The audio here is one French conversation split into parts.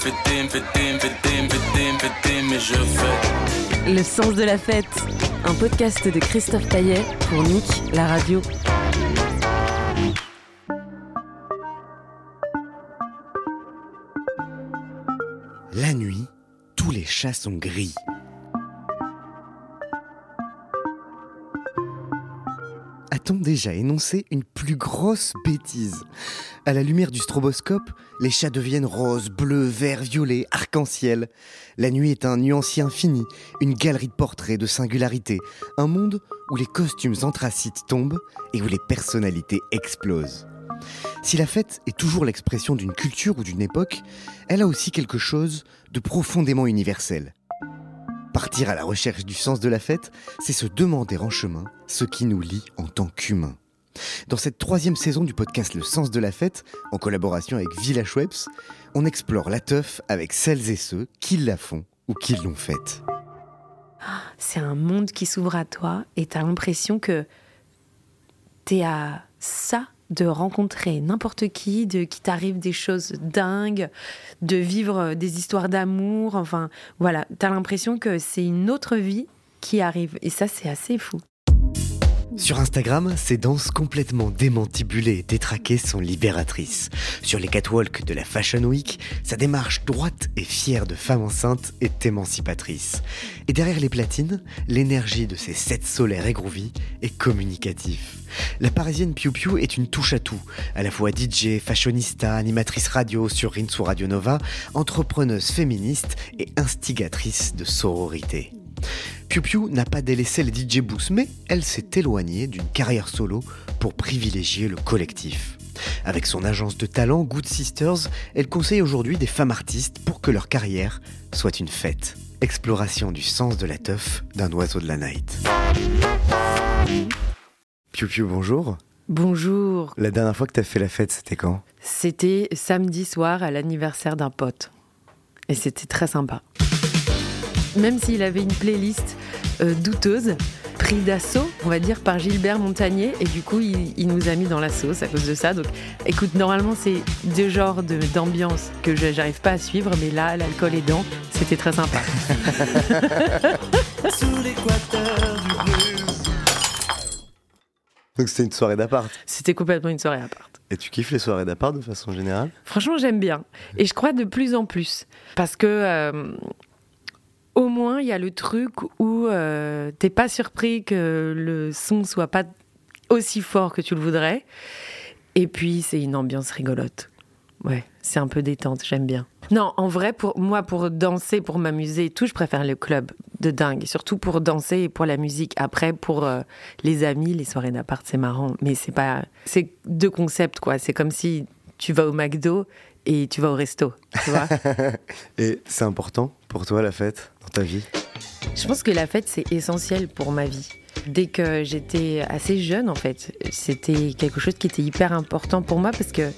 fêter, me fêter, me fêter, me fêter, me fêter, mais je fais. Le sens de la fête, un podcast de Christophe Taillet pour Nick, la radio. La nuit, tous les chats sont gris. A-t-on déjà énoncé une plus grosse bêtise? À la lumière du stroboscope, les chats deviennent roses, bleus, verts, violets, arc-en-ciel. La nuit est un nuancier infini, une galerie de portraits, de singularités, un monde où les costumes anthracites tombent et où les personnalités explosent. Si la fête est toujours l'expression d'une culture ou d'une époque, elle a aussi quelque chose de profondément universel. Partir à la recherche du sens de la fête, c'est se demander en chemin ce qui nous lie en tant qu'humains. Dans cette troisième saison du podcast Le sens de la fête, en collaboration avec Village Webs, on explore la teuf avec celles et ceux qui la font ou qui l'ont faite. C'est un monde qui s'ouvre à toi et t'as l'impression que t'es à ça de rencontrer n'importe qui, de qui t'arrive des choses dingues, de vivre des histoires d'amour. Enfin, voilà, t'as l'impression que c'est une autre vie qui arrive. Et ça, c'est assez fou. Sur Instagram, ces danses complètement démantibulées et détraquées sont libératrices. Sur les catwalks de la Fashion Week, sa démarche droite et fière de femme enceinte est émancipatrice. Et derrière les platines, l'énergie de ces sept solaires et groovy est communicatif. La parisienne Piu Piu est une touche à tout, à la fois DJ, fashionista, animatrice radio sur Rinsu Radio Nova, entrepreneuse féministe et instigatrice de sororité. Piu Piu n'a pas délaissé les DJ Boost, mais elle s'est éloignée d'une carrière solo pour privilégier le collectif. Avec son agence de talent Good Sisters, elle conseille aujourd'hui des femmes artistes pour que leur carrière soit une fête. Exploration du sens de la teuf d'un oiseau de la night. Piu Piu, bonjour. Bonjour. La dernière fois que t'as fait la fête, c'était quand? C'était samedi soir à l'anniversaire d'un pote. Et c'était très sympa. Même s'il avait une playlist euh, douteuse, pris d'assaut, on va dire, par Gilbert Montagnier. Et du coup, il, il nous a mis dans la sauce à cause de ça. Donc, écoute, normalement, c'est deux genres de- d'ambiance que je j'arrive pas à suivre. Mais là, l'alcool aidant, c'était très sympa. Sous l'équateur du bleu. Donc c'était une soirée d'appart. C'était complètement une soirée à part. Et tu kiffes les soirées d'appart de façon générale? Franchement, j'aime bien. Et je crois de plus en plus. Parce que, euh, au moins, il y a le truc où euh, t'es pas surpris que le son soit pas aussi fort que tu le voudrais. Et puis, c'est une ambiance rigolote. Ouais, c'est un peu détente, j'aime bien. Non, en vrai, pour moi, pour danser, pour m'amuser et tout, je préfère le club de dingue. Surtout pour danser et pour la musique. Après, pour euh, les amis, les soirées d'appart, c'est marrant. Mais c'est pas. C'est deux concepts, quoi. C'est comme si tu vas au McDo et tu vas au resto. Tu vois Et c'est important pour toi la fête dans ta vie? Je pense que la fête, c'est essentiel pour ma vie. Dès que j'étais assez jeune, en fait, c'était quelque chose qui était hyper important pour moi parce que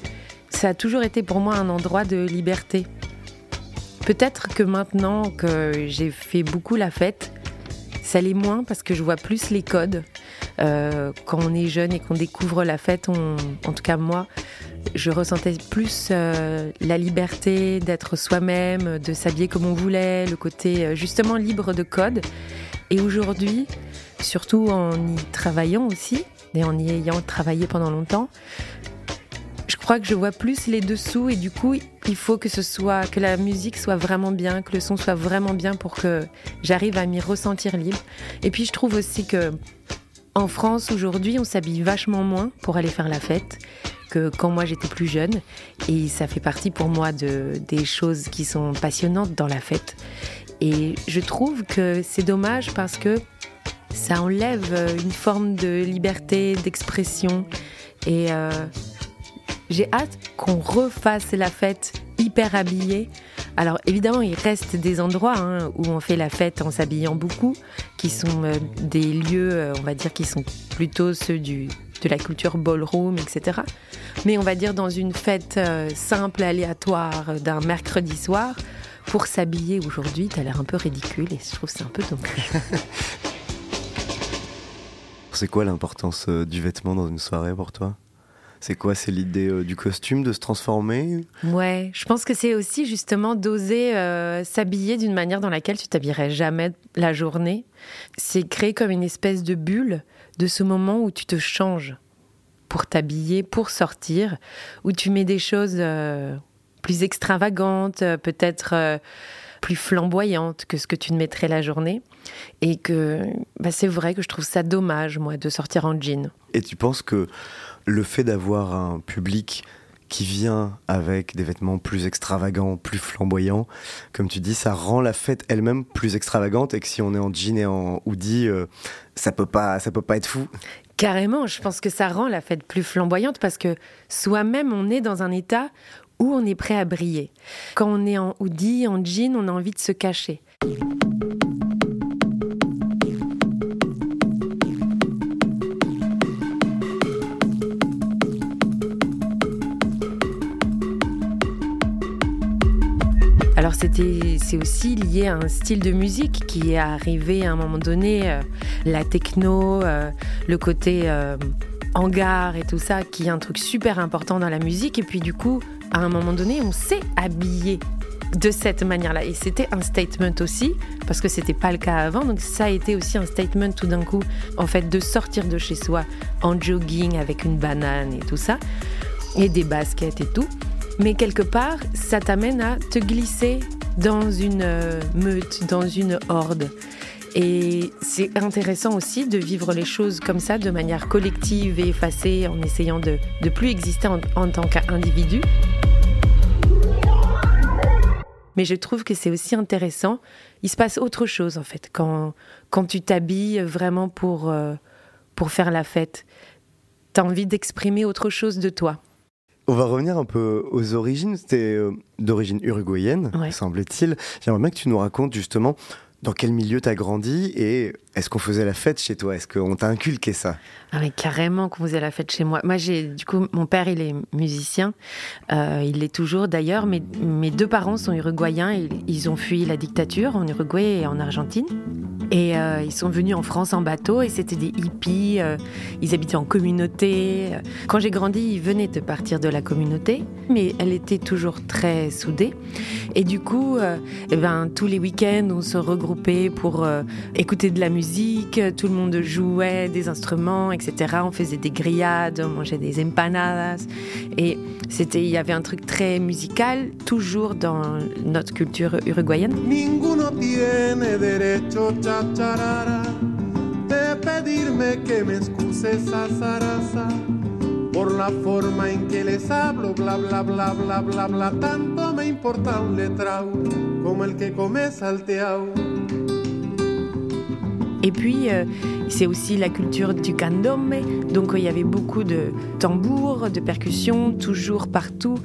ça a toujours été pour moi un endroit de liberté. Peut-être que maintenant que j'ai fait beaucoup la fête, ça l'est moins parce que je vois plus les codes. Euh, quand on est jeune et qu'on découvre la fête, en tout cas moi, je ressentais plus euh, la liberté d'être soi-même, de s'habiller comme on voulait, le côté euh, justement libre de code. Et aujourd'hui, surtout en y travaillant aussi, et en y ayant travaillé pendant longtemps, je crois que je vois plus les dessous et du coup, il faut que ce soit que la musique soit vraiment bien, que le son soit vraiment bien pour que j'arrive à m'y ressentir libre. Et puis je trouve aussi que en France aujourd'hui, on s'habille vachement moins pour aller faire la fête que quand moi j'étais plus jeune et ça fait partie pour moi de des choses qui sont passionnantes dans la fête. Et je trouve que c'est dommage parce que ça enlève euh, une forme de liberté d'expression et euh, j'ai hâte qu'on refasse la fête hyper habillée. Alors évidemment, il reste des endroits hein, où on fait la fête en s'habillant beaucoup, qui sont euh, des lieux, euh, on va dire, qui sont plutôt ceux du, de la culture ballroom, etc. Mais on va dire dans une fête euh, simple, aléatoire d'un mercredi soir, pour s'habiller aujourd'hui, t'as l'air un peu ridicule et je trouve c'est un peu dommage. C'est quoi l'importance du vêtement dans une soirée pour toi? C'est quoi C'est l'idée euh, du costume de se transformer? Ouais, je pense que c'est aussi justement d'oser euh, s'habiller d'une manière dans laquelle tu t'habillerais jamais la journée. C'est créer comme une espèce de bulle de ce moment où tu te changes pour t'habiller, pour sortir, où tu mets des choses euh, plus extravagantes, peut-être plus flamboyante que ce que tu ne mettrais la journée. Et que bah, c'est vrai que je trouve ça dommage, moi, de sortir en jean. Et tu penses que le fait d'avoir un public qui vient avec des vêtements plus extravagants, plus flamboyants, comme tu dis, ça rend la fête elle-même plus extravagante et que si on est en jean et en hoodie, euh, ça peut pas, ça peut pas être fou. Carrément, je pense que ça rend la fête plus flamboyante parce que soi-même on est dans un état où on est prêt à briller. Quand on est en hoodie, en jean, on a envie de se cacher. Alors c'est aussi lié à un style de musique qui est arrivé à un moment donné, euh, la techno, euh, le côté euh, hangar et tout ça, qui est un truc super important dans la musique. Et puis du coup, à un moment donné, on s'est habillé de cette manière-là. Et c'était un statement aussi, parce que c'était pas le cas avant. Donc ça a été aussi un statement tout d'un coup, en fait, de sortir de chez soi en jogging avec une banane et tout ça, et des baskets et tout. Mais quelque part, ça t'amène à te glisser dans une euh, meute, dans une horde. Et c'est intéressant aussi de vivre les choses comme ça, de manière collective et effacée, en essayant de ne plus exister en, en tant qu'individu. Mais je trouve que c'est aussi intéressant. Il se passe autre chose, en fait, quand, quand tu t'habilles vraiment pour, euh, pour faire la fête. Tu as envie d'exprimer autre chose de toi. On va revenir un peu aux origines. C'était euh, d'origine uruguayenne, semble-t-il. J'aimerais bien que tu nous racontes justement dans quel milieu tu as grandi et est-ce qu'on faisait la fête chez toi? Est-ce qu'on t'a inculqué ça? Ah mais carrément qu'on faisait la fête chez moi. Moi j'ai du coup mon père il est musicien, euh, il l'est toujours d'ailleurs. Mes, mes deux parents sont uruguayens, ils, ils ont fui la dictature en Uruguay et en Argentine. Et euh, ils sont venus en France en bateau et c'était des hippies, euh, ils habitaient en communauté. Quand j'ai grandi, ils venaient de partir de la communauté, mais elle était toujours très soudée. Et du coup, eh ben, tous les week-ends, on se regroupait pour écouter de la musique, tout le monde jouait des instruments, etc. On faisait des grillades, on mangeait des empanadas. Et c'était, il y avait un truc très musical, toujours dans notre culture uruguayenne. Ninguno tiene derecho chacharara de pedirme que me excuse esa zaraza por la forma en que les hablo, bla bla bla bla bla bla. Tanto me importa un letrao como el que come salteao. Et puis, euh, c'est aussi la culture du candombe. Donc, il y avait beaucoup de tambours, de percussions, toujours partout,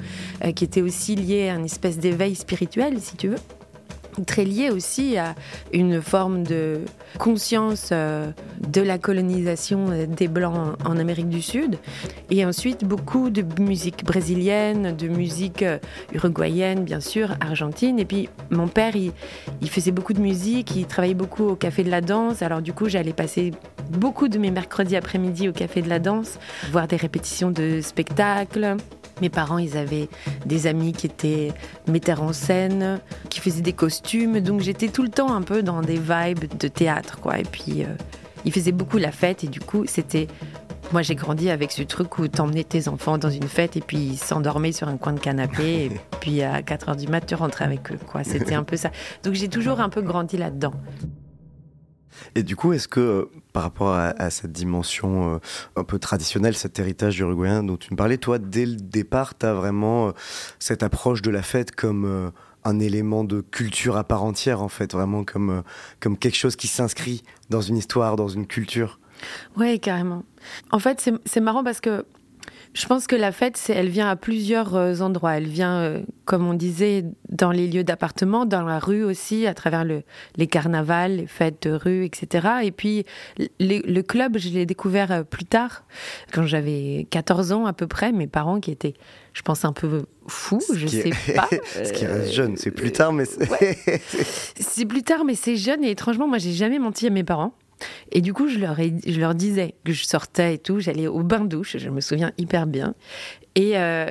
euh, qui étaient aussi liés à une espèce d'éveil spirituel, si tu veux très lié aussi à une forme de conscience euh, de la colonisation des Blancs en Amérique du Sud. Et ensuite, beaucoup de musique brésilienne, de musique euh, uruguayenne, bien sûr, argentine. Et puis, mon père, il faisait beaucoup de musique, il travaillait beaucoup au Café de la Danse. Alors, du coup, j'allais passer beaucoup de mes mercredis après-midi au Café de la Danse, voir des répétitions de spectacles. Mes parents, ils avaient des amis qui étaient metteurs en scène, qui faisaient des costumes, donc j'étais tout le temps un peu dans des vibes de théâtre, quoi. Et puis, euh, ils faisaient beaucoup la fête, et du coup, c'était. Moi, j'ai grandi avec ce truc où t'emmenais tes enfants dans une fête et puis ils s'endormaient sur un coin de canapé et puis à 4 heures du mat, tu rentrais avec eux, quoi. C'était un peu ça. Donc j'ai toujours un peu grandi là-dedans. Et du coup, est-ce que euh, par rapport à, cette dimension euh, un peu traditionnelle, cet héritage uruguayen dont tu me parlais, toi, dès le départ, tu as vraiment euh, cette approche de la fête comme un élément de culture à part entière, en fait, vraiment comme, comme quelque chose qui s'inscrit dans une histoire, dans une culture? Oui, carrément. En fait, c'est marrant parce que je pense que la fête, elle vient à plusieurs euh, endroits. Elle vient, euh, comme on disait, dans les lieux d'appartement, dans la rue aussi, à travers le, les carnavals, les fêtes de rue, etc. Et puis, le club, je l'ai découvert euh, plus tard, quand j'avais 14 ans à peu près. Mes parents qui étaient, je pense, un peu fous, je ne sais pas. Ce qui reste jeune, c'est plus tard, mais c'est plus tard, mais c'est jeune. Et étrangement, moi, j'ai jamais menti à mes parents. Et du coup, je leur, disais que je sortais et tout, j'allais au bain-douche, je me souviens hyper bien. Et euh,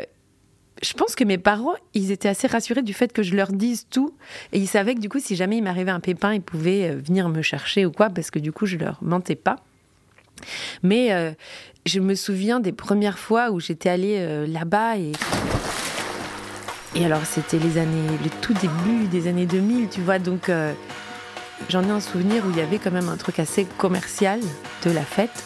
je pense que mes parents, ils étaient assez rassurés du fait que je leur dise tout. Et ils savaient que du coup, si jamais il m'arrivait un pépin, ils pouvaient euh, venir me chercher ou quoi, parce que du coup, je leur mentais pas. Mais euh, je me souviens des premières fois où j'étais allée là-bas et. Et alors, c'était les années, le tout début des années 2000, tu vois, donc J'en ai un souvenir où il y avait quand même un truc assez commercial de la fête.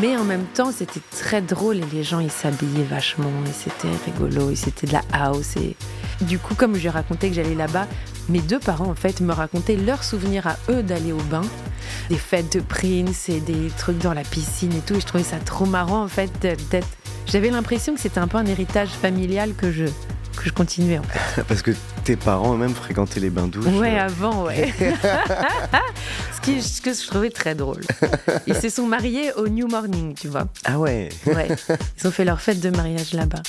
Mais en même temps, c'était très drôle et les gens, ils s'habillaient vachement et c'était rigolo et c'était de la house. Et du coup, comme je racontais que j'allais là-bas, mes deux parents, en fait, me racontaient leurs souvenirs à eux d'aller au bain. Des fêtes de Prince et des trucs dans la piscine et tout. Et je trouvais ça trop marrant, en fait, d'être... J'avais l'impression que c'était un peu un héritage familial que je, que je continuais en fait. Parce que tes parents eux-mêmes fréquentaient les bains douches Ouais, euh. avant, ouais. ce, qui, ce que je trouvais très drôle. Ils se sont mariés au New Morning, tu vois. Ah ouais Ouais. Ils ont fait leur fête de mariage là-bas.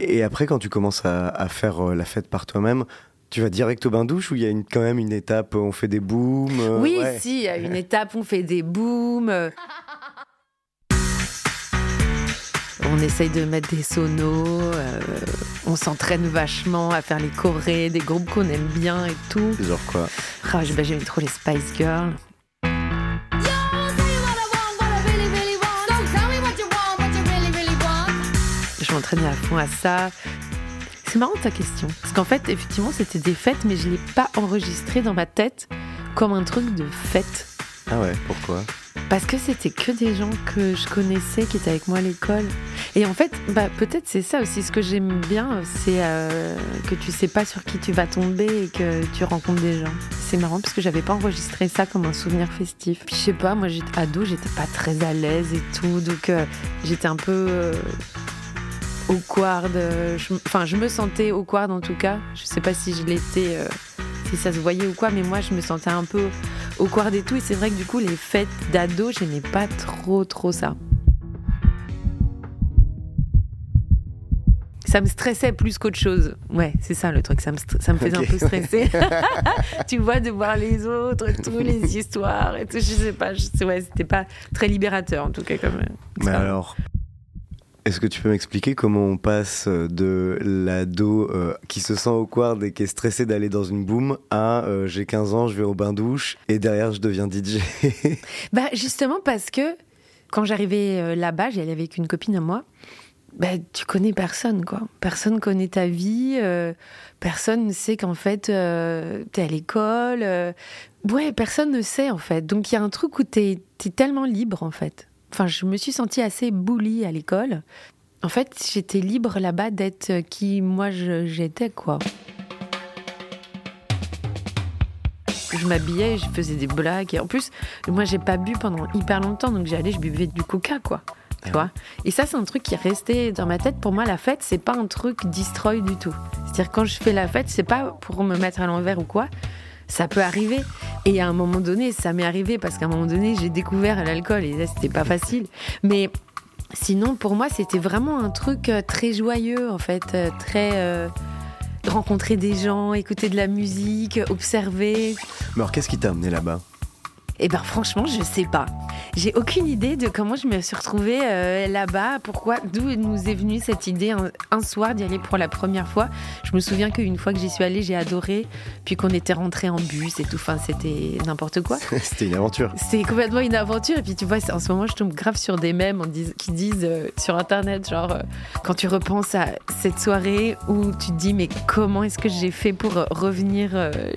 Et après, quand tu commences à, faire euh, la fête par toi-même, tu vas direct au bain douche ou il y a une, quand même une étape on fait des booms euh, Oui, si, il y a une étape on fait des booms. On essaye de mettre des sonos, euh, on s'entraîne vachement à faire les chorés, des groupes qu'on aime bien et tout. Genre quoi ah, J'aime trop les Spice Girls. Je m'entraînais à fond à ça. C'est marrant ta question. Parce qu'en fait, effectivement, c'était des fêtes, mais je ne l'ai pas enregistré dans ma tête comme un truc de fête. Ah ouais, pourquoi? Parce que c'était que des gens que je connaissais qui étaient avec moi à l'école. Et en fait, bah, peut-être c'est ça aussi. Ce que j'aime bien, c'est euh, que tu sais pas sur qui tu vas tomber et que tu rencontres des gens. C'est marrant parce que j'avais pas enregistré ça comme un souvenir festif. Puis je sais pas, moi j'étais ado, j'étais pas très à l'aise et tout. Donc euh, j'étais un peu. Euh, awkward. Enfin, je me sentais awkward en tout cas. Je sais pas si je l'étais si ça se voyait ou quoi, mais moi je me sentais un peu au quart et tout. Et c'est vrai que du coup, les fêtes d'ado, j'aimais pas trop, trop ça. ça me stressait plus qu'autre chose. Ouais, c'est ça le truc, ça me, ça me faisait un peu stresser. tu vois, de voir les autres, toutes les histoires et tout, je sais pas, ouais, c'était pas très libérateur en tout cas comme. Mais alors, est-ce que tu peux m'expliquer comment on passe de l'ado euh, qui se sent au quart et qui est stressé d'aller dans une boom à euh, j'ai 15 ans, je vais au bain-douche et derrière je deviens DJ Bah justement parce que quand j'arrivais euh, là-bas, j'y allais avec une copine à moi. Bah, tu connais personne, quoi. Personne connaît ta vie. personne ne sait qu'en fait, euh, t'es à l'école. ouais, personne ne sait, en fait. Donc, il y a un truc où t'es es tellement libre, en fait. Enfin, je me suis sentie assez boulie à l'école. En fait, j'étais libre là-bas d'être qui moi j'étais, quoi. Je m'habillais, je faisais des blagues. Et en plus, moi, j'ai pas bu pendant hyper longtemps, donc j'allais, je buvais du coca, quoi. Tu vois Et ça, c'est un truc qui est resté dans ma tête. Pour moi, la fête, c'est pas un truc destroy du tout. C'est-à-dire, quand je fais la fête, c'est pas pour me mettre à l'envers ou quoi ça peut arriver. Et à un moment donné, ça m'est arrivé parce qu'à un moment donné, j'ai découvert l'alcool et là, c'était pas facile. Mais sinon, pour moi, c'était vraiment un truc euh, très joyeux, en fait, euh, très. Euh, rencontrer des gens, écouter de la musique, observer. Mais alors, qu'est-ce qui t'a amené là-bas? Eh ben franchement, je sais pas. J'ai aucune idée de comment je me suis retrouvée euh, là-bas, pourquoi, d'où nous est venue cette idée un, soir d'y aller pour la première fois. Je me souviens qu'une fois que j'y suis allée, j'ai adoré, puis qu'on était rentré en bus et tout, enfin c'était n'importe quoi. c'était une aventure. C'était complètement une aventure, et puis tu vois, en ce moment je tombe grave sur des mèmes qui disent euh, sur internet, genre euh, quand tu repenses à cette soirée où tu te dis mais comment est-ce que j'ai fait pour revenir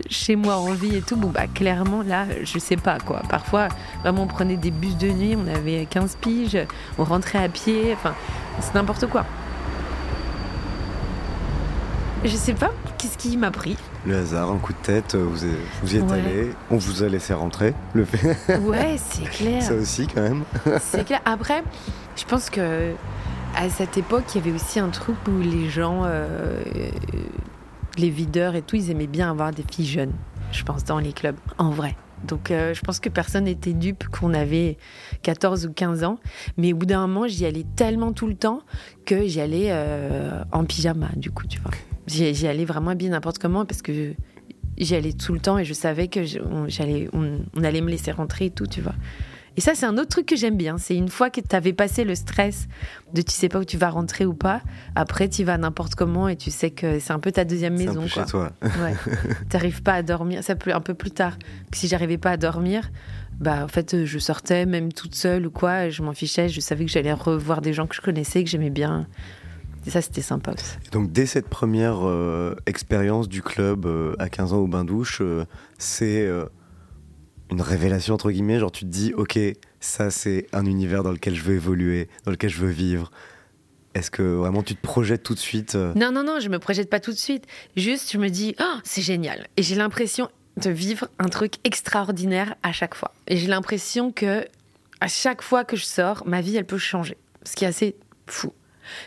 chez moi en vie et tout, bon bah clairement là, je sais pas Parfois, vraiment, on prenait des bus de nuit, on avait 15 piges, on rentrait à pied, enfin, c'est n'importe quoi. Je sais pas, qu'est-ce qui m'a pris? Le hasard, un coup de tête, vous, vous y êtes allé, on vous a laissé rentrer. Le fait. Ouais, c'est clair. Ça aussi, quand même. c'est clair. Après, je pense que à cette époque, il y avait aussi un truc où les gens, euh, les videurs et tout, ils aimaient bien avoir des filles jeunes, je pense, dans les clubs, en vrai. Donc euh, je pense que personne n'était dupe qu'on avait 14 ou 15 ans. Mais au bout d'un moment, j'y allais tellement tout le temps que j'y allais euh, en pyjama, du coup, tu vois. J'y allais vraiment bien n'importe comment parce que j'y allais tout le temps et je savais que j'allais, on, allait me laisser rentrer et tout, tu vois. Et ça, c'est un autre truc que j'aime bien. C'est une fois que tu avais passé le stress de tu sais pas où tu vas rentrer ou pas, après tu vas n'importe comment et tu sais que c'est un peu ta deuxième maison. Quoi. Chez toi. ouais. T'arrives pas à dormir. Ça un peu plus tard. Si j'arrivais pas à dormir, bah en fait je sortais même toute seule ou quoi. Je m'en fichais. Je savais que j'allais revoir des gens que je connaissais, que j'aimais bien. Et ça, c'était sympa aussi. donc, dès cette première euh, expérience du club euh, à 15 ans au bain-douche, euh, c'est une révélation, entre guillemets. Genre, tu te dis, OK, ça, c'est un univers dans lequel je veux évoluer, dans lequel je veux vivre. Est-ce que vraiment tu te projettes tout de suite Non, non, non, je me projette pas tout de suite. Juste, je me dis, oh, c'est génial. Et j'ai l'impression de vivre un truc extraordinaire à chaque fois. Et j'ai l'impression que à chaque fois que je sors, ma vie, elle peut changer. Ce qui est assez fou.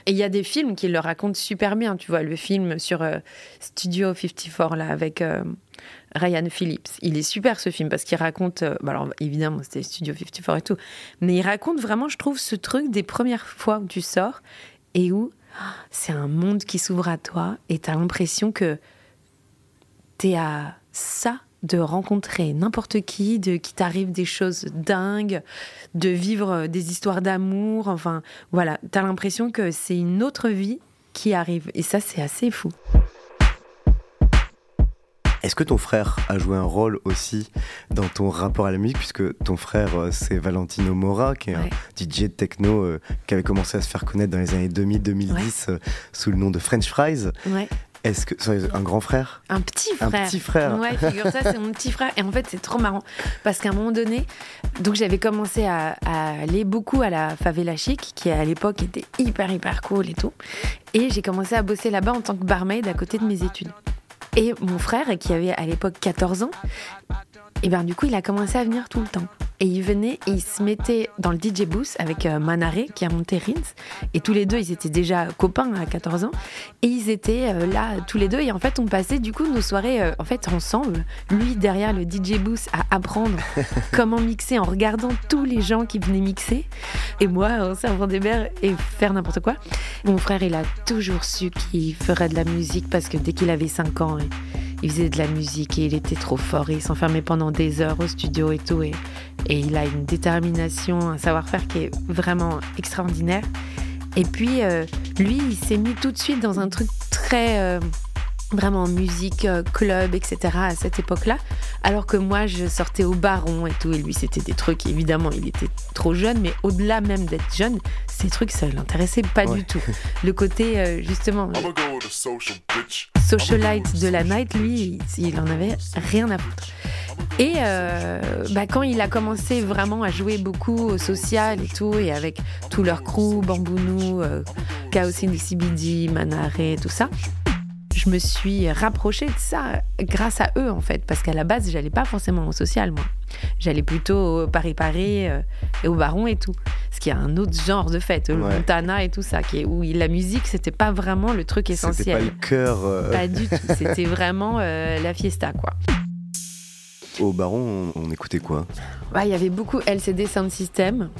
Et il y a des films qui le racontent super bien. Tu vois, le film sur euh, Studio 54, là, avec euh, Ryan Phillips. Il est super, ce film, parce qu'il raconte... Euh, bah alors, évidemment, c'était Studio 54 et tout. Mais il raconte vraiment, je trouve, ce truc des premières fois où tu sors et où c'est un monde qui s'ouvre à toi et tu as l'impression que tu es à ça de rencontrer n'importe qui, de qui t'arrive des choses dingues, de vivre euh, des histoires d'amour. Enfin, voilà, t'as l'impression que c'est une autre vie qui arrive. Et ça, c'est assez fou. Est-ce que ton frère a joué un rôle aussi dans ton rapport à la musique, puisque ton frère, euh, c'est Valentino Mora, qui est un DJ de techno euh, qui avait commencé à se faire connaître dans les années 2000-2010 sous le nom de French Fries. Ouais. Est-ce que c'est un grand frère? Un petit frère. Un petit frère. Ouais, figure ça, c'est mon petit frère. Et en fait, c'est trop marrant parce qu'à un moment donné, donc j'avais commencé à, aller beaucoup à la favela chic, qui à l'époque était hyper hyper cool et tout. Et j'ai commencé à bosser là-bas en tant que barmaid à côté de mes études. Et mon frère, qui avait à l'époque 14 ans, et ben du coup, il a commencé à venir tout le temps. Et il venait et il se mettait dans le DJ booth avec euh, Manaré qui a monté Rins. Et tous les deux, ils étaient déjà copains à 14 ans. Et ils étaient euh, là tous les deux. Et en fait, on passait du coup nos soirées euh, en fait ensemble. Lui derrière le DJ booth à apprendre comment mixer en regardant tous les gens qui venaient mixer. Et moi en servant des verres et faire n'importe quoi. Mon frère, il a toujours su qu'il ferait de la musique parce que dès qu'il avait 5 ans, il faisait de la musique et il était trop fort et il s'enfermait pendant des heures au studio et tout. Et, et il a une détermination, un savoir-faire qui est vraiment extraordinaire. Et puis, euh, lui, il s'est mis tout de suite dans un truc très... Euh, vraiment musique, euh, club, etc. à cette époque-là. Alors que moi, je sortais au baron et tout. Et lui, c'était des trucs, évidemment, il était trop jeune, mais au-delà même d'être jeune, ces trucs, ça l'intéressait pas du tout. Le côté, justement, socialite de la night, lui, il en avait rien à foutre. Et euh, bah, quand il a commencé vraiment à jouer beaucoup au social et tout, et avec tout leur crew, Bambounou, euh, Chaos in CBD, Manaré, tout ça, je me suis rapprochée de ça grâce à eux en fait, parce qu'à la base, j'allais pas forcément au social moi. J'allais plutôt au Paris-Paris euh, et au Baron et tout. Ce qui est un autre genre de fête, le Montana et tout ça, qui est, où la musique, c'était pas vraiment le truc essentiel. C'était pas le cœur. Pas du tout, c'était vraiment la fiesta quoi. Au Baron, on, écoutait quoi? Il y avait beaucoup LCD Sound System.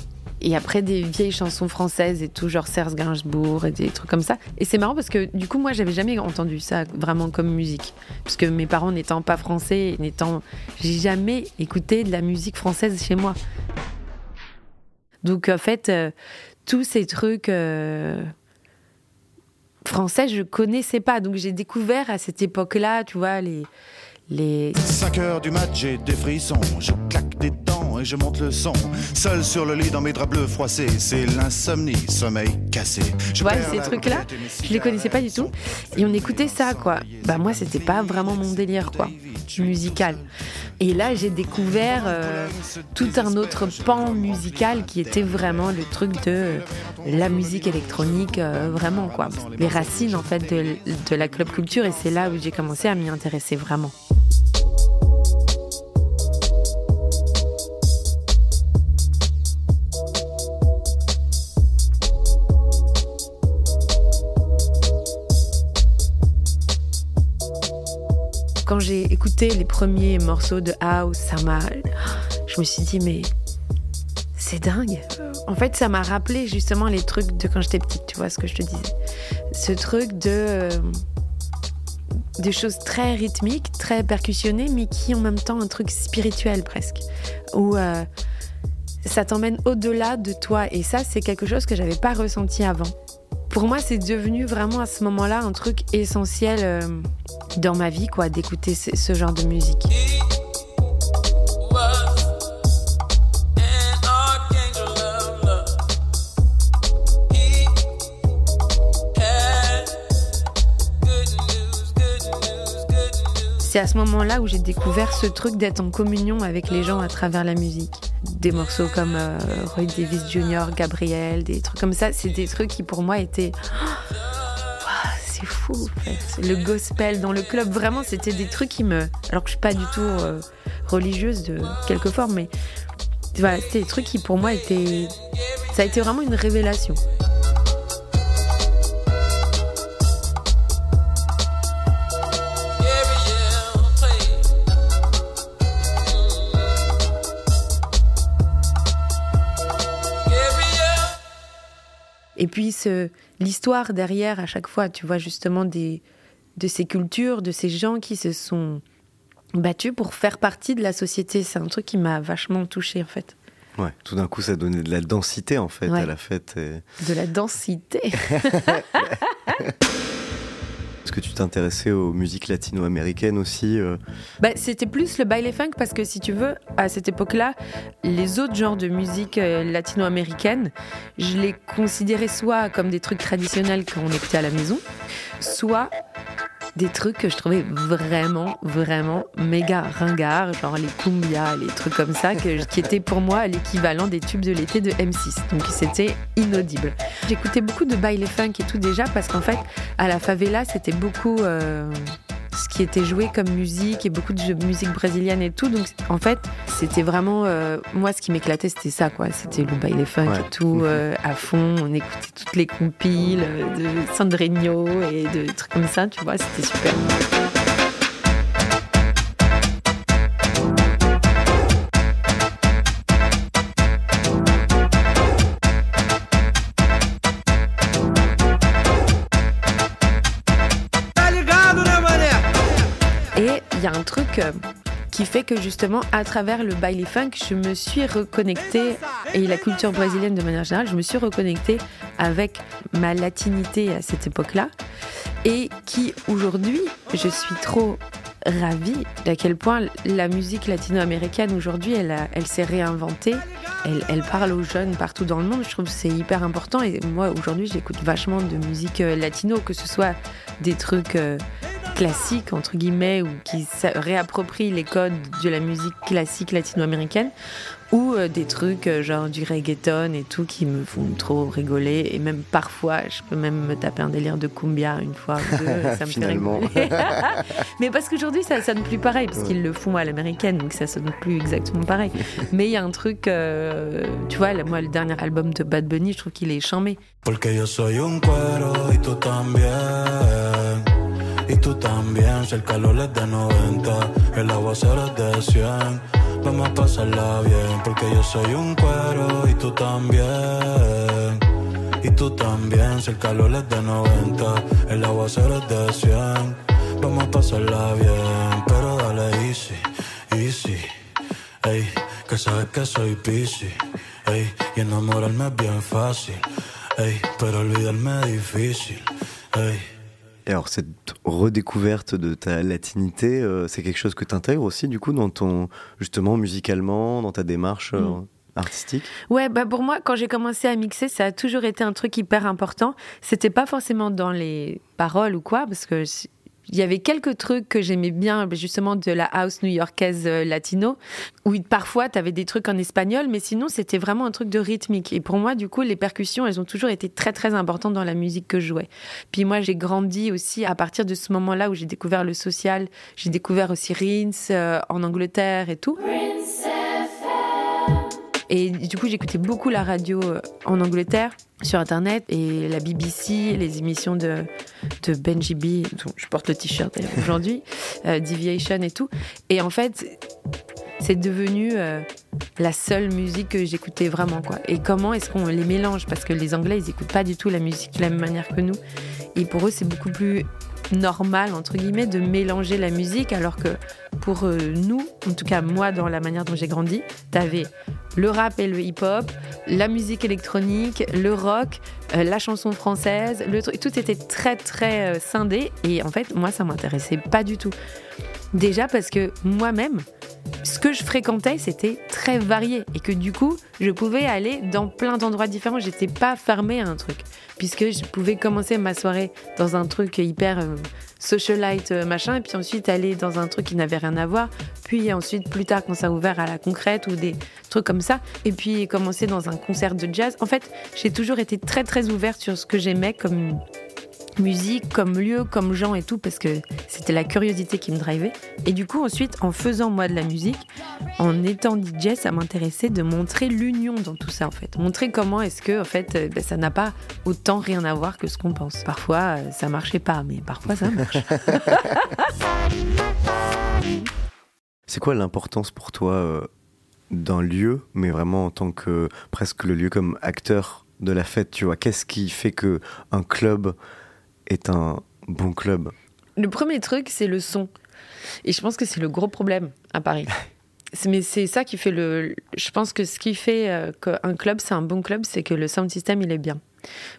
Et après des vieilles chansons françaises et tout, genre Serge Gainsbourg et des trucs comme ça. Et c'est marrant parce que du coup, moi, j'avais jamais entendu ça vraiment comme musique. Parce que mes parents n'étant pas français, n'étant. J'ai jamais écouté de la musique française chez moi. Donc en fait, euh, tous ces trucs. Euh, français, je connaissais pas. Donc j'ai découvert à cette époque-là, tu vois, les, les 5 heures du match, j'ai des frissons, je claque des et je monte le son. Seul sur le lit dans mes draps bleus froissés, c'est l'insomnie, sommeil cassé. Je vois ces trucs-là, je les connaissais pas du tout. Et on écoutait ça, quoi. Bah moi, c'était pas vraiment mon délire, quoi, musical. Et là, j'ai découvert euh, tout un autre pan musical qui était vraiment le truc de la musique électronique, euh, vraiment, quoi. Les racines, en fait, de, de la club culture. Et c'est là où j'ai commencé à m'y intéresser vraiment. Quand j'ai écouté les premiers morceaux de House, ça m'a. Je me suis dit, mais c'est dingue. En fait, ça m'a rappelé justement les trucs de quand j'étais petite, tu vois ce que je te disais. Ce truc de. des choses très rythmiques, très percussionnées, mais qui en même temps un truc spirituel presque. Où euh, ça t'emmène au-delà de toi. Et ça, c'est quelque chose que j'avais pas ressenti avant. Pour moi, c'est devenu vraiment à ce moment-là un truc essentiel euh, dans ma vie, quoi, d'écouter ce genre de musique. c'est à ce moment-là où j'ai découvert ce truc d'être en communion avec les gens à travers la musique. Des morceaux comme euh, Roy Davis Jr., Gabriel, des trucs comme ça, c'est des trucs qui pour moi étaient. c'est fou, en fait. Le gospel dans le club, vraiment, c'était des trucs qui me. Alors que je suis pas du tout euh, religieuse de quelque forme, mais voilà, c'était des trucs qui pour moi étaient. Ça a été vraiment une révélation. Et puis l'histoire derrière, à chaque fois, tu vois justement des, de ces cultures, de ces gens qui se sont battus pour faire partie de la société. C'est un truc qui m'a vachement touchée en fait. Ouais, tout d'un coup, ça donnait de la densité en fait à la fête. De la densité. Est-ce que tu t'intéressais aux musiques latino-américaines aussi euh bah, C'était plus le baile funk parce que si tu veux, à cette époque-là, les autres genres de musique euh, latino-américaine, je les considérais soit comme des trucs traditionnels quand on écoutait à la maison, soit des trucs que je trouvais vraiment, vraiment méga ringards, genre les cumbias, les trucs comme ça, qui étaient pour moi l'équivalent des tubes de l'été de M6. Donc c'était inaudible. J'écoutais beaucoup de baile funk et tout déjà parce qu'en fait, à la favela, c'était beaucoup. Euh, ce qui était joué comme musique et beaucoup de musique brésilienne et tout. Donc en fait, c'était vraiment euh, moi ce qui m'éclatait, c'était ça quoi. C'était le baile funk et tout mhm. euh, à fond. On écoutait toutes les compiles de Sandrino et de trucs comme ça, tu vois. C'était super. un truc euh, qui fait que justement, à travers le baile funk, je me suis reconnectée, et la culture brésilienne de manière générale, je me suis reconnectée avec ma latinité à cette époque-là, et qui aujourd'hui, je suis trop ravie d'à quel point la musique latino-américaine aujourd'hui, elle, elle s'est réinventée. Elle, elle, parle aux jeunes partout dans le monde. Je trouve que c'est hyper important. Et moi, aujourd'hui, j'écoute vachement de musique euh, latino, que ce soit des trucs classiques, entre guillemets, ou qui réapproprient les codes de la musique classique latino-américaine, ou euh, des trucs euh, genre du reggaeton et tout qui me font trop rigoler. Et même parfois, je peux même me taper un délire de cumbia une fois ou deux, ça me fait rigoler. Mais parce qu'aujourd'hui, ça sonne plus pareil, parce qu'ils le font à l'américaine, donc ça sonne plus exactement pareil. Mais il y a un truc, euh, tu vois, moi, le dernier album de Bad Bunny, je trouve qu'il est chambé. Porque yo soy un cuero y tú también. Y tú también, si el calor es de 90, el agua será de 100. Vamos a pasarla bien, porque yo soy un cuero y tú también. Y tú también, si el calor es de 90, el agua será de 100. Vamos a pasarla bien, pero dale easy, easy. Ey, que sabes que soy busy. Ey, y enamorarme es bien fácil. Ey, pero olvidarme es difícil. Ey. Et alors cette redécouverte de ta latinité, euh, c'est quelque chose que tu intègres aussi du coup dans ton justement musicalement, dans ta démarche euh, mm. artistique? Ouais, bah pour moi quand j'ai commencé à mixer, ça a toujours été un truc hyper important. C'était pas forcément dans les paroles ou quoi parce que il y avait quelques trucs que j'aimais bien, justement de la house new-yorkaise euh, latino, où parfois tu avais des trucs en espagnol, mais sinon c'était vraiment un truc de rythmique. Et pour moi, du coup, les percussions, elles ont toujours été très très importantes dans la musique que je jouais. Puis moi, j'ai grandi aussi à partir de ce moment-là où j'ai découvert le social. J'ai découvert aussi Rins euh, en Angleterre et tout. Et du coup, j'écoutais beaucoup la radio euh, en Angleterre, sur Internet, et la BBC, les émissions de, de Benji B, dont je porte le t-shirt aujourd'hui, euh, Deviation et tout. Et en fait, c'est devenu euh, la seule musique que j'écoutais vraiment. quoi. Et comment est-ce qu'on les mélange? Parce que les Anglais, ils n'écoutent pas du tout la musique de la même manière que nous. Et pour eux, c'est beaucoup plus normal, entre guillemets, de mélanger la musique, alors que pour euh, nous, en tout cas moi, dans la manière dont j'ai grandi, t'avais le rap et le hip-hop, la musique électronique, le rock, euh, la chanson française, tout était très très euh, scindé. Et en fait, moi, ça m'intéressait pas du tout. Déjà parce que moi-même, ce que je fréquentais, c'était très varié et que du coup, je pouvais aller dans plein d'endroits différents. J'étais pas fermée à un truc, puisque je pouvais commencer ma soirée dans un truc hyper euh, socialite euh, machin, et puis ensuite aller dans un truc qui n'avait rien à voir, puis ensuite plus tard quand ça a ouvert à la concrète ou des trucs comme ça, et puis commencer dans un concert de jazz. En fait, j'ai toujours été très très ouverte sur ce que j'aimais comme musique, comme lieu, comme gens et tout, parce que c'était la curiosité qui me drivait. Et du coup, ensuite, en faisant moi de la musique, en étant DJ, ça m'intéressait de montrer l'union dans tout ça, en fait. Montrer comment est-ce que, en fait, euh, ben, ça n'a pas autant rien à voir que ce qu'on pense. Parfois, euh, ça marchait pas, mais parfois, ça marche. C'est quoi l'importance pour toi euh, d'un lieu, mais vraiment en tant que presque le lieu comme acteur de la fête, tu vois? Qu'est-ce qui fait que un club est un bon club Le premier truc, c'est le son. Et je pense que c'est le gros problème à Paris. Mais c'est ça qui fait le. Je pense que ce qui fait euh, qu'un club, c'est un bon club, c'est que le sound system, il est bien.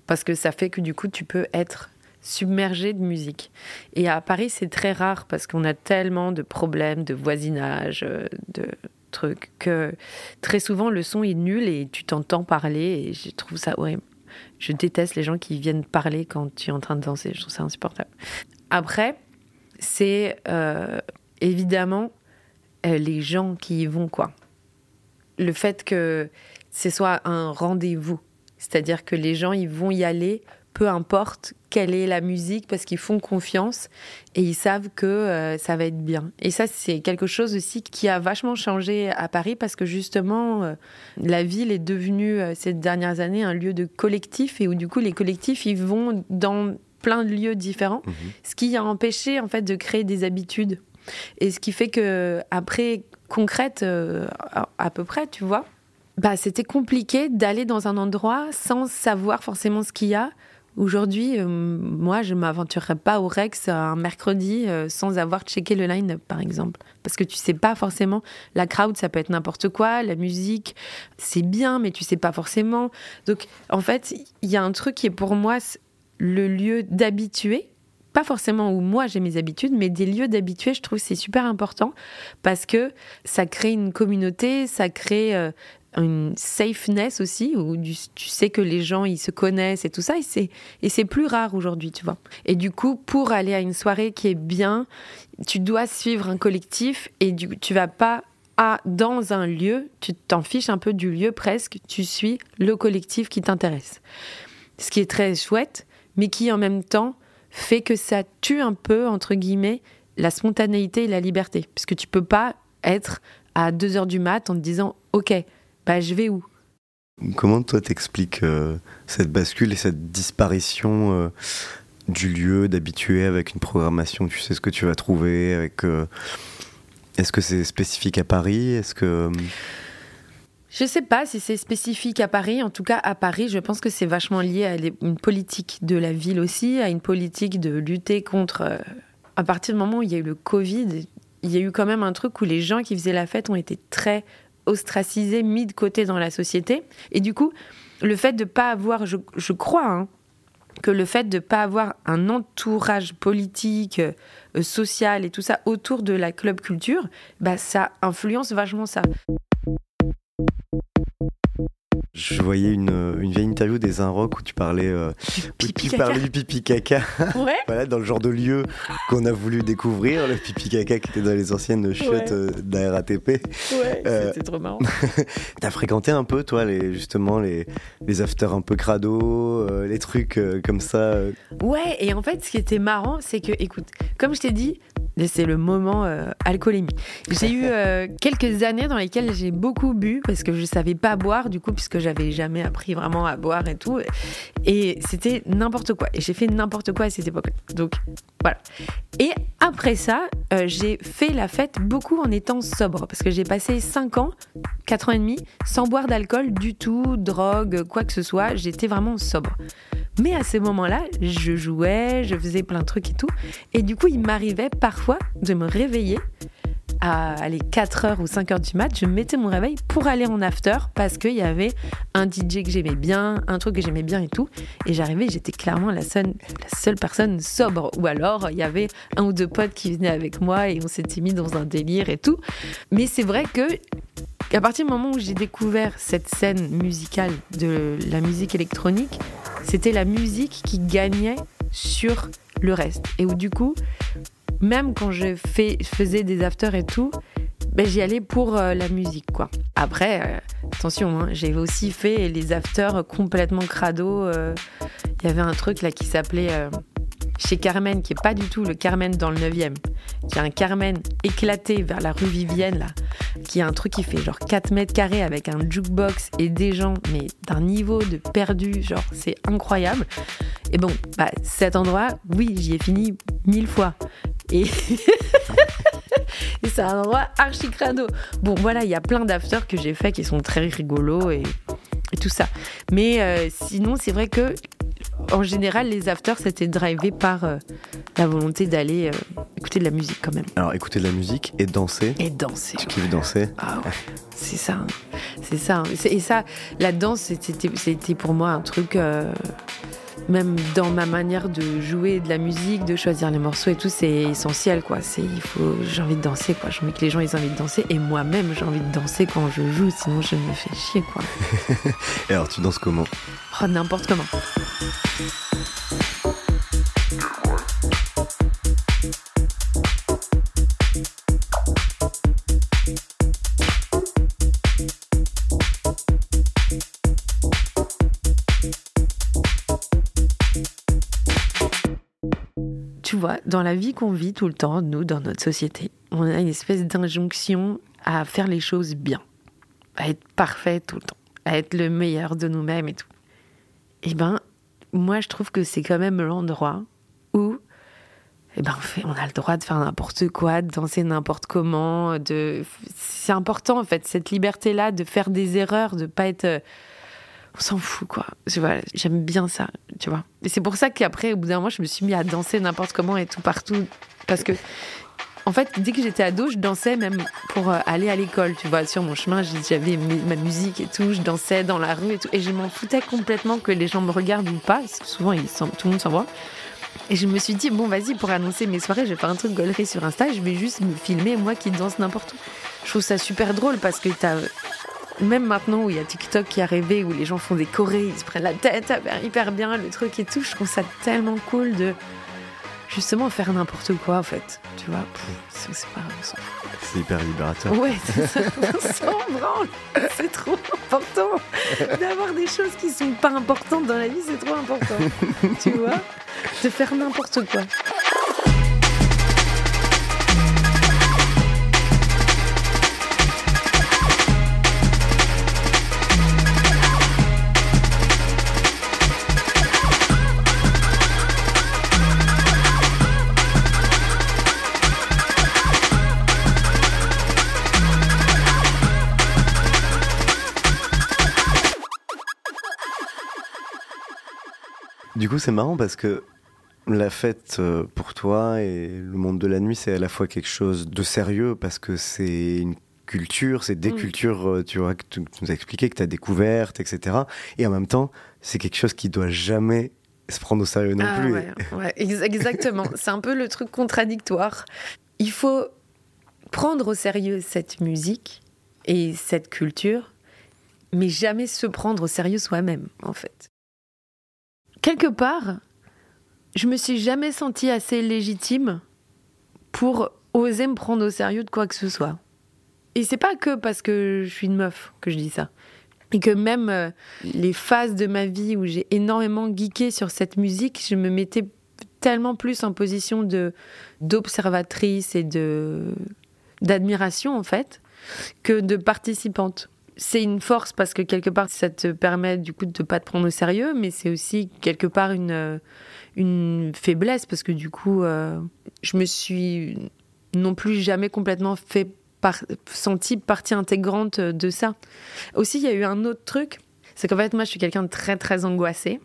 Parce que ça fait que du coup, tu peux être submergé de musique. Et à Paris, c'est très rare parce qu'on a tellement de problèmes de voisinage, euh, de trucs, que très souvent, le son est nul et tu t'entends parler et je trouve ça horrible. Je déteste les gens qui viennent parler quand tu es en train de danser. Je trouve ça insupportable. Après, c'est euh, évidemment euh, les gens qui y vont, quoi. Le fait que ce soit un rendez-vous. C'est-à-dire que les gens, ils vont y aller peu importe quelle est la musique, parce qu'ils font confiance et ils savent que euh, ça va être bien. Et ça, c'est quelque chose aussi qui a vachement changé à Paris, parce que justement, euh, la ville est devenue euh, ces dernières années un lieu de collectif, et où du coup, les collectifs, ils vont dans plein de lieux différents, mhm. ce qui a empêché en fait de créer des habitudes. Et ce qui fait que après concrète à peu près, tu vois, bah c'était compliqué d'aller dans un endroit sans savoir forcément ce qu'il y a Aujourd'hui, euh, moi, je m'aventurerais pas au Rex un mercredi euh, sans avoir checké le line-up, par exemple. Parce que tu sais pas forcément. La crowd, ça peut être n'importe quoi. La musique, c'est bien, mais tu sais pas forcément. Donc, en fait, il y a un truc qui est pour moi le lieu d'habituer. Pas forcément où moi j'ai mes habitudes, mais des lieux d'habituer, je trouve c'est super important parce que ça crée une communauté, ça crée euh, une safeness aussi, où tu sais que les gens, ils se connaissent et tout ça, et c'est plus rare aujourd'hui, tu vois. Et du coup, pour aller à une soirée qui est bien, tu dois suivre un collectif, et du, tu vas pas à, dans un lieu, tu t'en fiches un peu du lieu presque, tu suis le collectif qui t'intéresse. Ce qui est très chouette, mais qui en même temps fait que ça tue un peu, entre guillemets, la spontanéité et la liberté. Parce que tu peux pas être à 2 heures du mat en te disant, OK, bah, je vais où? Comment toi t'expliques euh, cette bascule et cette disparition euh, du lieu d'habitué avec une programmation? Tu sais ce que tu vas trouver avec. Euh, est-ce que c'est spécifique à Paris? Est-ce que je sais pas si c'est spécifique à Paris. En tout cas, à Paris, je pense que c'est vachement lié à une politique de la ville aussi, à une politique de lutter contre. À partir du moment où il y a eu le Covid, il y a eu quand même un truc où les gens qui faisaient la fête ont été très ostracisé, mis de côté dans la société. Et du coup, le fait de pas avoir, je, crois, hein, que le fait de ne pas avoir un entourage politique, euh, social et tout ça autour de la club culture, bah, ça influence vachement ça. Je voyais une, une, vieille interview des Rock où tu parlais, euh, du, pipi tu parlais du pipi caca. Ouais. voilà, dans le genre de lieu qu'on a voulu découvrir, le pipi caca qui était dans les anciennes chiottes euh, de la RATP. Ouais, euh, c'était trop marrant. T'as fréquenté un peu, toi, les, justement, les, les afters un peu crado, les trucs comme ça Ouais, et en fait, ce qui était marrant, c'est que, écoute, comme je t'ai dit, c'est le moment alcoolémie. J'ai eu quelques années dans lesquelles j'ai beaucoup bu parce que je savais pas boire, du coup, puisque j'avais jamais appris vraiment à boire et tout. Et c'était n'importe quoi. Et j'ai fait n'importe quoi à cette époque-là. Donc voilà. Et après ça, euh, j'ai fait la fête beaucoup en étant sobre. Parce que j'ai passé 5 ans, 4 ans et demi, sans boire d'alcool du tout, drogue, quoi que ce soit. J'étais vraiment sobre. Mais à ces moments-là, je jouais, je faisais plein de trucs et tout. Et du coup, il m'arrivait parfois de me réveiller à les 4h ou 5h du mat, je mettais mon réveil pour aller en after parce qu'il y avait un DJ que j'aimais bien, un truc que j'aimais bien et tout. Et j'arrivais, j'étais clairement la seule, la seule personne sobre. Ou alors, il y avait un ou deux potes qui venaient avec moi et on s'était mis dans un délire et tout. Mais c'est vrai que à partir du moment où j'ai découvert cette scène musicale de la musique électronique, c'était la musique qui gagnait sur le reste. Et où du coup, même quand je fais, faisais des afters et tout, ben, j'y allais pour euh, la musique, quoi. Après, euh, attention, hein, j'ai aussi fait les afters complètement crado. Euh. Il y avait un truc là qui s'appelait chez Carmen, qui est pas du tout le Carmen dans le 9e, qui est un Carmen éclaté vers la rue Vivienne, là, qui est un truc qui fait genre 4 mètres carrés avec un jukebox et des gens, mais d'un niveau de perdu, genre c'est incroyable. Et bon, bah, cet endroit, oui, j'y ai fini mille fois. Et, c'est un endroit archi crado. Bon, voilà, il y a plein d'afters que j'ai fait qui sont très rigolos et, tout ça. Mais euh, sinon, c'est vrai que en général, les afters, c'était drivé par euh, la volonté d'aller euh, écouter de la musique quand même. Alors, écouter de la musique et danser. Et danser. Tu kiffes danser Ah ouais, c'est ça. Hein. C'est ça. Hein. Et ça, la danse, c'était pour moi un truc même dans ma manière de jouer de la musique, de choisir les morceaux et tout, c'est essentiel quoi. C'est il faut, j'ai envie de danser quoi. Je veux que les gens ils aient envie de danser et moi-même j'ai envie de danser quand je joue, sinon je me fais chier quoi. et alors tu danses comment? Oh n'importe comment. Dans la vie qu'on vit tout le temps, nous, dans notre société, on a une espèce d'injonction à faire les choses bien, à être parfait tout le temps, à être le meilleur de nous-mêmes et tout. Eh ben, moi, je trouve que c'est quand même l'endroit où eh ben, on, a le droit de faire n'importe quoi, de danser n'importe comment. De... C'est important, en fait, cette liberté-là de faire des erreurs, de pas être on s'en fout quoi. Vois, j'aime bien ça, tu vois. Et c'est pour ça qu'après, au bout d'un moment, je me suis mis à danser n'importe comment et tout partout, parce que en fait, dès que j'étais ado, je dansais même pour euh, aller à l'école, tu vois. Sur mon chemin, j'avais ma musique et tout, je dansais dans la rue et tout, et je m'en foutais complètement que les gens me regardent ou pas, souvent ils tout le monde s'en voit. Et je me suis dit, bon, vas-y, pour annoncer mes soirées, je vais faire un truc gaulerie sur Insta, je vais juste me filmer, moi qui danse n'importe où. Je trouve ça super drôle parce que t'as même maintenant où il y a TikTok qui est arrivé, où les gens font des chorés, ils se prennent la tête hyper bien, le truc et tout, je trouve ça tellement cool de justement faire n'importe quoi en fait. Tu vois, c'est pas. C'est hyper libérateur. Ouais, c'est C'est trop important. D'avoir des choses qui sont pas importantes dans la vie, c'est trop important. tu vois, de faire n'importe quoi. Du coup, c'est marrant parce que la fête euh, pour toi et le monde de la nuit, c'est à la fois quelque chose de sérieux parce que c'est une culture, c'est des mm. cultures, euh, tu vois, que tu nous as expliqué, que tu as découvertes, etc. Et en même temps, c'est quelque chose qui doit jamais se prendre au sérieux non ah plus. Ouais, exactement. c'est un peu le truc contradictoire. Il faut prendre au sérieux cette musique et cette culture, mais jamais se prendre au sérieux soi-même, en fait quelque part, je me suis jamais sentie assez légitime pour oser me prendre au sérieux de quoi que ce soit. Et c'est pas que parce que je suis une meuf que je dis ça. Et que même euh, les phases de ma vie où j'ai énormément geeké sur cette musique, je me mettais tellement plus en position de d'observatrice et de d'admiration en fait que de participante c'est une force parce que quelque part ça te permet du coup de ne pas te prendre au sérieux, mais c'est aussi quelque part une, euh, une faiblesse parce que du coup euh, je me suis non plus jamais complètement fait partie intégrante de ça. Aussi il y a eu un autre truc, c'est qu'en fait moi je suis quelqu'un de très très angoissé.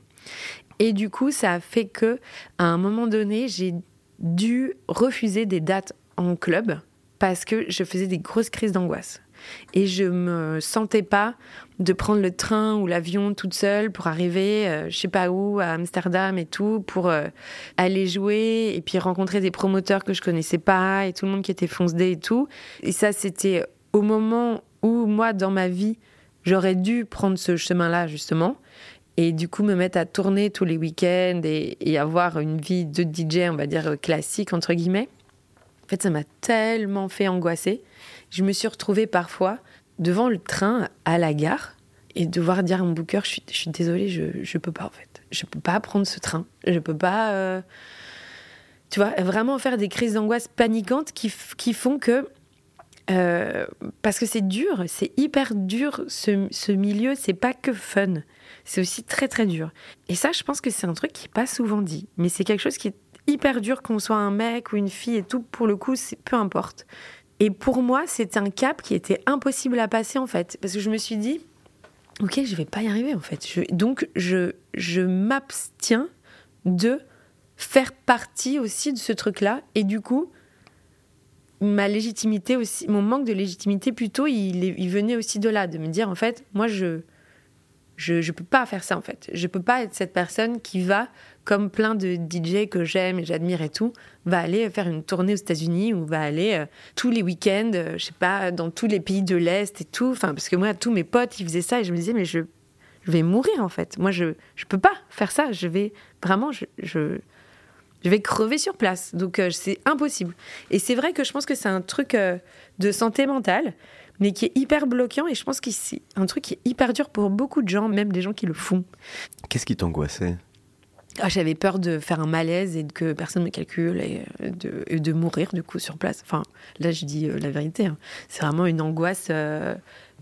Et du coup, ça a fait que, à un moment donné, j'ai dû refuser des dates en club parce que je faisais des grosses crises d'angoisse. Et je me sentais pas de prendre le train ou l'avion toute seule pour arriver, euh, je sais pas où, à Amsterdam et tout, pour euh, aller jouer et puis rencontrer des promoteurs que je connaissais pas et tout le monde qui était foncé et tout. Et ça, c'était au moment où moi, dans ma vie, j'aurais dû prendre ce chemin-là, justement. Et du coup, me mettre à tourner tous les week-ends et, et avoir une vie de DJ, on va dire, classique, entre guillemets. En fait, ça m'a tellement fait angoisser. Je me suis retrouvée parfois devant le train à la gare et devoir dire à mon booker je suis, je suis désolée, je, je peux pas en fait. Je peux pas prendre ce train. Je peux pas. Euh, tu vois, vraiment faire des crises d'angoisse paniquantes qui, qui font que. Euh, parce que c'est dur, c'est hyper dur ce, ce milieu, c'est pas que fun, c'est aussi très très dur. Et ça, je pense que c'est un truc qui n'est pas souvent dit, mais c'est quelque chose qui est hyper dur qu'on soit un mec ou une fille et tout, pour le coup, peu importe. Et pour moi, c'était un cap qui était impossible à passer en fait, parce que je me suis dit, ok, je vais pas y arriver en fait. donc je, je m'abstiens de faire partie aussi de ce truc-là, et du coup, ma légitimité aussi, mon manque de légitimité plutôt, il, il venait aussi de là, de me dire en fait, moi je je ne peux pas faire ça en fait. Je peux pas être cette personne qui va, comme plein de DJ que j'aime et j'admire et tout, va aller faire une tournée aux États-Unis ou va aller euh, tous les week-ends, euh, je sais pas, dans tous les pays de l'Est et tout. Enfin, parce que moi, tous mes potes, ils faisaient ça et je me disais, mais je, je vais mourir en fait. Moi, je ne peux pas faire ça. Je vais vraiment, je, je, je vais crever sur place. Donc, euh, c'est impossible. Et c'est vrai que je pense que c'est un truc de santé mentale mais qui est hyper bloquant et je pense que c'est un truc qui est hyper dur pour beaucoup de gens, même des gens qui le font. Qu'est-ce qui t'angoissait? Ah, J'avais peur de faire un malaise et que personne me calcule et euh, de, de mourir du coup sur place. Enfin, là je dis euh, la vérité. Hein. C'est vraiment une angoisse euh,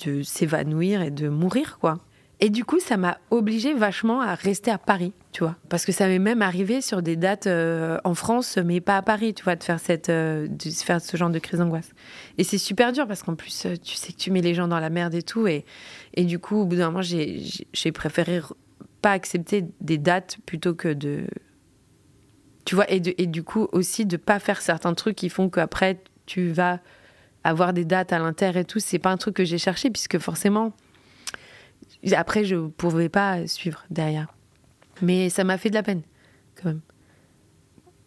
de s'évanouir et de mourir quoi. Et du coup, ça m'a obligée vachement à rester à Paris, tu vois. Parce que ça m'est même arrivé sur des dates en France, mais pas à Paris, tu vois, de faire, cette, de faire ce genre de crise d'angoisse. Et c'est super dur parce qu'en plus, tu sais que tu mets les gens dans la merde et tout. Et, et du coup, au bout d'un moment, j'ai préféré pas accepter des dates plutôt que de. Tu vois, et, de, et du coup, aussi de pas faire certains trucs qui font qu'après, tu vas avoir des dates à l'inter et tout. C'est pas un truc que j'ai cherché, puisque forcément après, je ne pouvais pas suivre derrière. Mais ça m'a fait de la peine, quand même.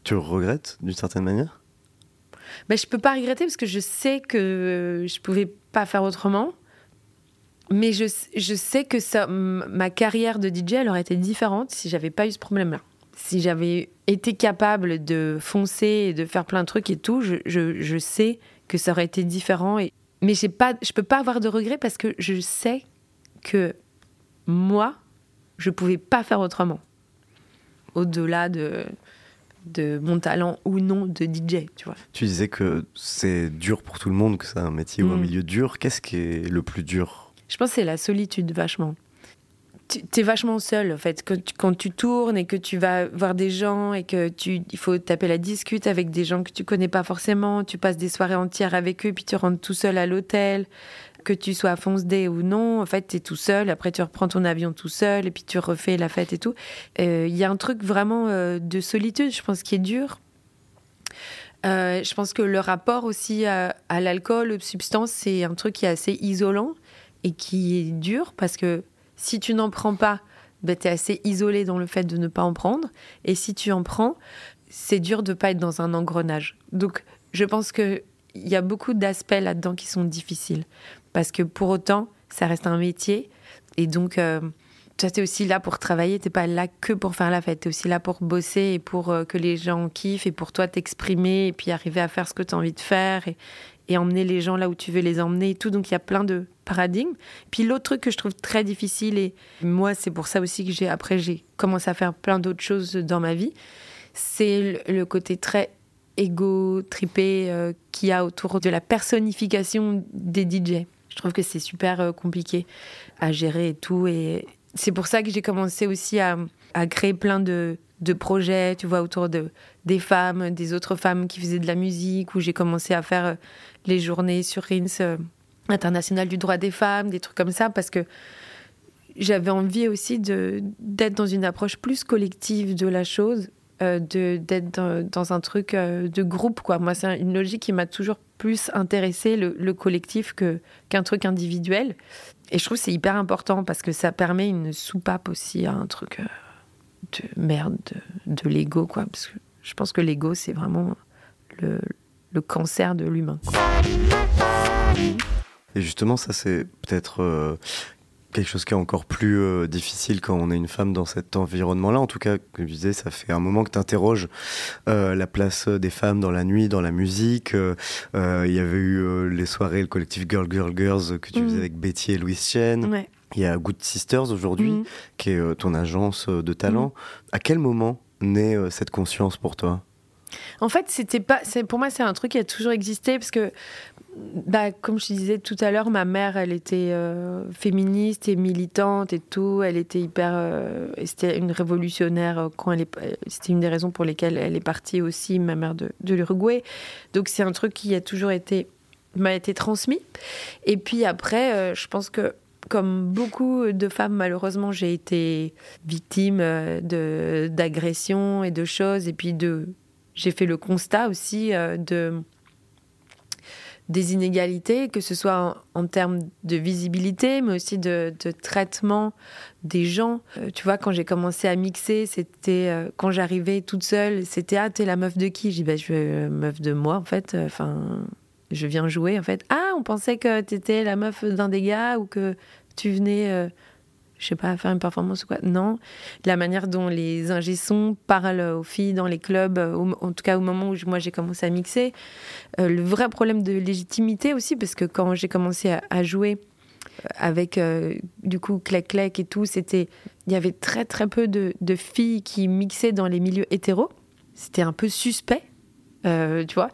Tu regrettes d'une certaine manière? Ben, Je peux pas regretter parce que je sais que je pouvais pas faire autrement. Mais je, je sais que ça, ma carrière de DJ, elle aurait été différente si j'avais pas eu ce problème-là. Si j'avais été capable de foncer et de faire plein de trucs et tout, je, je, je sais que ça aurait été différent. Et, mais pas, je peux pas avoir de regrets parce que je sais que moi, je pouvais pas faire autrement. Au-delà de, de mon talent ou non de DJ, tu vois. Tu disais que c'est dur pour tout le monde, que c'est un métier ou un mm. milieu dur. Qu'est-ce qui est le plus dur Je pense que c'est la solitude, vachement. Tu es vachement seul, en fait. Quand tu, quand tu, tournes et que tu vas voir des gens et que tu, il faut taper la discute avec des gens que tu connais pas forcément, tu passes des soirées entières avec eux, puis tu rentres tout seul à l'hôtel que tu sois à Fonce ou non, en fait, tu es tout seul. Après, tu reprends ton avion tout seul et puis tu refais la fête et tout. Euh, il y a un truc vraiment euh, de solitude, je pense, qui est dur. Euh, je pense que le rapport aussi à, l'alcool, aux substances, c'est un truc qui est assez isolant et qui est dur parce que si tu n'en prends pas, ben, tu es assez isolé dans le fait de ne pas en prendre. Et si tu en prends, c'est dur de pas être dans un engrenage. Donc, je pense que il y a beaucoup d'aspects là-dedans qui sont difficiles. Parce que pour autant, ça reste un métier. Et donc, euh, tu es aussi là pour travailler. Tu pas là que pour faire la fête. Tu es aussi là pour bosser et pour euh, que les gens kiffent et pour toi t'exprimer et puis arriver à faire ce que tu as envie de faire et, emmener les gens là où tu veux les emmener et tout. Donc, il y a plein de paradigmes. Puis l'autre truc que je trouve très difficile, et moi, c'est pour ça aussi que j'ai, après, j'ai commencé à faire plein d'autres choses dans ma vie, c'est le côté très égo tripé euh, qu'il y a autour de la personnification des DJ. Je trouve que c'est super euh, compliqué à gérer et tout. Et c'est pour ça que j'ai commencé aussi à, créer plein de, projets, tu vois, autour de, des femmes, des autres femmes qui faisaient de la musique, où j'ai commencé à faire euh, les journées sur RINS international du droit des femmes, des trucs comme ça, parce que j'avais envie aussi d'être dans une approche plus collective de la chose, euh, d'être dans, un truc euh, de groupe quoi. Moi, c'est une logique qui m'a toujours plus intéressé le, le collectif qu'un truc individuel. Et je trouve que c'est hyper important parce que ça permet une soupape aussi à un truc euh, de merde, de, de l'ego quoi. Parce que je pense que l'ego c'est vraiment le, le cancer de l'humain. Et justement, ça c'est peut-être euh, quelque chose qui est encore plus euh, difficile quand on est une femme dans cet environnement-là. En tout cas, comme je disais, ça fait un moment que tu interroges euh, la place des femmes dans la nuit, dans la musique. Euh, Il y avait eu les soirées, le collectif Girl Girl Girls que tu Mhm. faisais avec Betty et Louise Chen. Ouais. Il y a Good Sisters aujourd'hui, Mhm. qui est ton agence de talent. À quel moment naît euh, cette conscience pour toi? En fait, c'était pas. Pour moi, c'est un truc qui a toujours existé parce que, bah, comme je disais tout à l'heure, ma mère, elle était euh, féministe et militante et tout. Elle était hyper. euh, c'était une révolutionnaire quand elle est. C'était une des raisons pour lesquelles elle est partie aussi, ma mère de, l'Uruguay. Donc c'est un truc qui a toujours été m'a été transmis. Et puis après, je pense que comme beaucoup de femmes, malheureusement, j'ai été victime euh, d'agressions et de choses, et puis j'ai fait le constat aussi euh, de des inégalités, que ce soit en, termes de visibilité, mais aussi de, traitement des gens. Euh, tu vois, quand j'ai commencé à mixer, c'était quand j'arrivais toute seule, c'était ah t'es la meuf de qui? J'ai dit bah je suis euh, meuf de moi en fait. Enfin, je viens jouer en fait. Ah on pensait que t'étais la meuf d'un des gars ou que tu venais. euh, je sais pas, faire une performance ou quoi. Non. La manière dont les ingé sons parlent aux filles dans les clubs, euh, en tout cas au moment où moi j'ai commencé à mixer. Euh, le vrai problème de légitimité aussi, parce que quand j'ai commencé à, jouer euh, avec du coup Clec Clec et tout, c'était. Il y avait très très peu de, de filles qui mixaient dans les milieux hétéros. C'était un peu suspect, tu vois.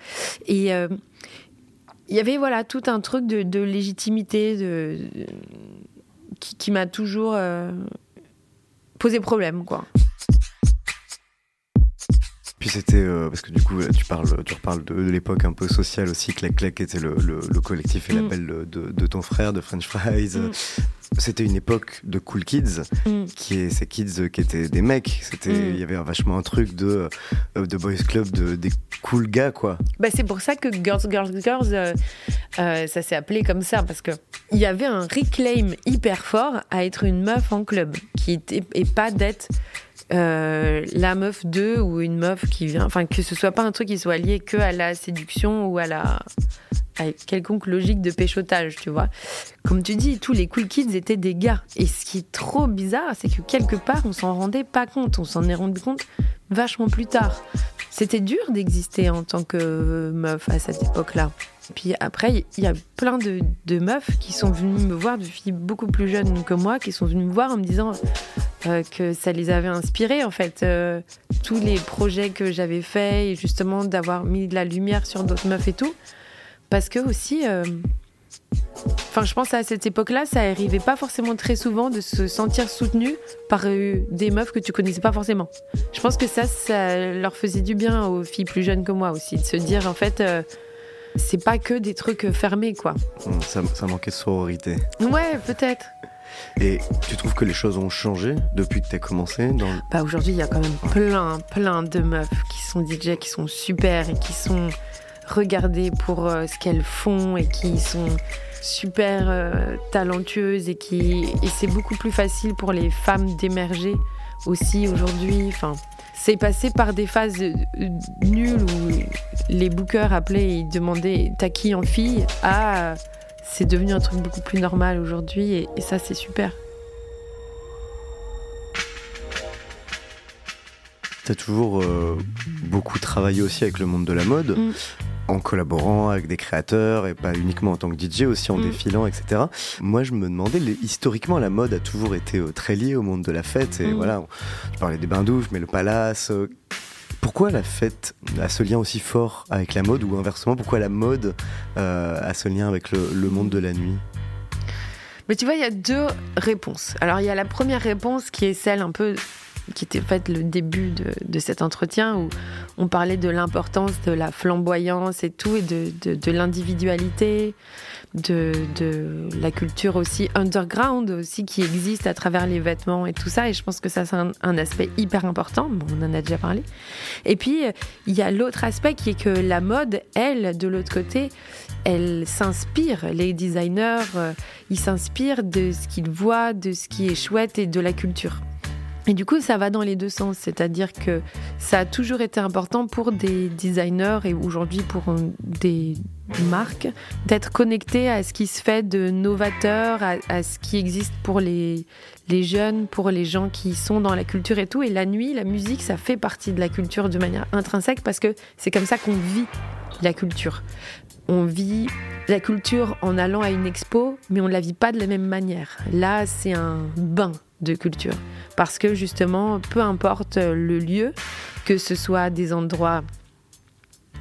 Et. Il y avait voilà tout un truc de, légitimité de, qui m'a toujours euh, posé problème quoi. Puis c'était euh, parce que du coup là, tu parles, tu reparles de, de l'époque un peu sociale aussi. Clac Clac était le, le, le collectif et Mm. label de, ton frère de French Fries. Mm. C'était une époque de cool kids, Mm. qui est ces kids qui étaient des mecs. C'était, Mm. il y avait vachement un truc de euh, de boys club, de des cool gars quoi. Bah, c'est pour ça que Girls, Girls, Girls, euh, euh, ça s'est appelé comme ça, parce que il y avait un reclaim hyper fort à être une meuf en club, qui était, et pas d'être euh, la meuf d'eux ou une meuf qui vient, enfin que ce soit pas un truc qui soit lié que à la séduction ou à la à quelconque logique de péchotage, tu vois. Comme tu dis, tous les cool kids étaient des gars. Et ce qui est trop bizarre, c'est que quelque part, on s'en rendait pas compte. On s'en est rendu compte vachement plus tard. C'était dur d'exister en tant que meuf à cette époque-là. Puis après, il y a plein de, meufs qui sont venues me voir, de filles beaucoup plus jeunes que moi, qui sont venues me voir en me disant euh, que ça les avait inspirées, en fait. euh, tous les projets que j'avais faits, et justement d'avoir mis de la lumière sur d'autres meufs et tout. Parce que aussi, euh, enfin, je pense à cette époque-là, ça arrivait pas forcément très souvent de se sentir soutenu par des meufs que tu connaissais pas forcément. Je pense que ça, ça leur faisait du bien aux filles plus jeunes que moi aussi, de se dire en fait, c'est pas que des trucs fermés, quoi. Mm, Ça, ça manquait de sororité. Ouais, peut-être. Et tu trouves que les choses ont changé depuis que tu as commencé dans... Bah aujourd'hui, il y a quand même plein, plein de meufs qui sont DJ, qui sont super et qui sont regardées pour euh, ce qu'elles font et qui sont super euh, talentueuses et qui et c'est beaucoup plus facile pour les femmes d'émerger aussi aujourd'hui. Enfin, c'est passé par des phases euh, nulles où les bookers appelaient et ils demandaient t'as qui en fille? À euh, c'est devenu un truc beaucoup plus normal aujourd'hui et- et ça c'est super. Tu as toujours euh, beaucoup travaillé aussi avec le monde de la mode, Mm. En collaborant avec des créateurs, et pas uniquement en tant que DJ, aussi en Mm. défilant, etc. Moi, je me demandais, les- historiquement, la mode a toujours été euh, très liée au monde de la fête. Et Mm. voilà, tu parlais des bains-douches, mais le palace. euh, pourquoi la fête a ce lien aussi fort avec la mode, ou inversement, pourquoi la mode euh, a ce lien avec le, le monde de la nuit? Mais tu vois, il y a deux réponses. Alors, il y a la première réponse qui est celle un peu qui était en fait le début de, cet entretien où on parlait de l'importance de la flamboyance et tout, et de, l'individualité, de, de, la culture aussi underground aussi qui existe à travers les vêtements et tout ça. Et je pense que ça, c'est un, un, aspect hyper important. Bon, on en a déjà parlé. Et puis, il y a l'autre aspect qui est que la mode, elle, de l'autre côté, elle s'inspire. Les designers, euh, ils s'inspirent de ce qu'ils voient, de ce qui est chouette et de la culture. Et du coup, ça va dans les deux sens, c'est-à-dire que ça a toujours été important pour des designers et aujourd'hui pour des marques d'être connectés à ce qui se fait de novateur, à, ce qui existe pour les, les jeunes, pour les gens qui sont dans la culture et tout. Et la nuit, la musique, ça fait partie de la culture de manière intrinsèque parce que c'est comme ça qu'on vit la culture. On vit la culture en allant à une expo, mais on ne la vit pas de la même manière. Là, c'est un bain de culture. Parce que justement, peu importe le lieu, que ce soit des endroits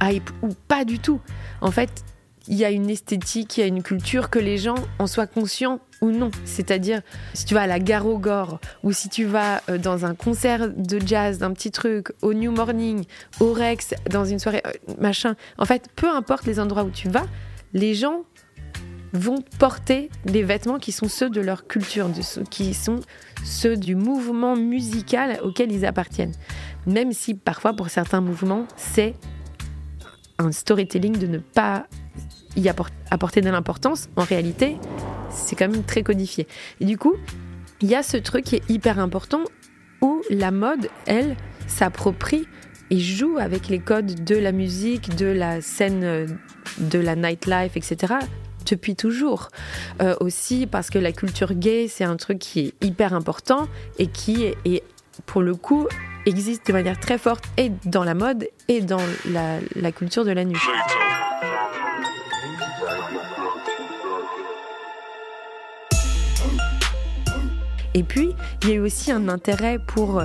hype ou pas du tout, en fait, il y a une esthétique, il y a une culture que les gens en soient conscients ou non. C'est-à-dire, si tu vas à la gare au Gore, ou si tu vas dans un concert de jazz, d'un petit truc, au New Morning, au Rex, dans une soirée, machin. En fait, peu importe les endroits où tu vas, les gens vont porter des vêtements qui sont ceux de leur culture, qui sont ceux du mouvement musical auquel ils appartiennent. Même si parfois pour certains mouvements, c'est un storytelling de ne pas y apporter de l'importance, en réalité, c'est quand même très codifié. Et du coup, il y a ce truc qui est hyper important où la mode, elle, s'approprie et joue avec les codes de la musique, de la scène, de la nightlife, etc. depuis toujours. Euh, aussi parce que la culture gay, c'est un truc qui est hyper important et qui est, pour le coup existe de manière très forte et dans la mode et dans la, la culture de la nuit. Et puis, il y a eu aussi un intérêt pour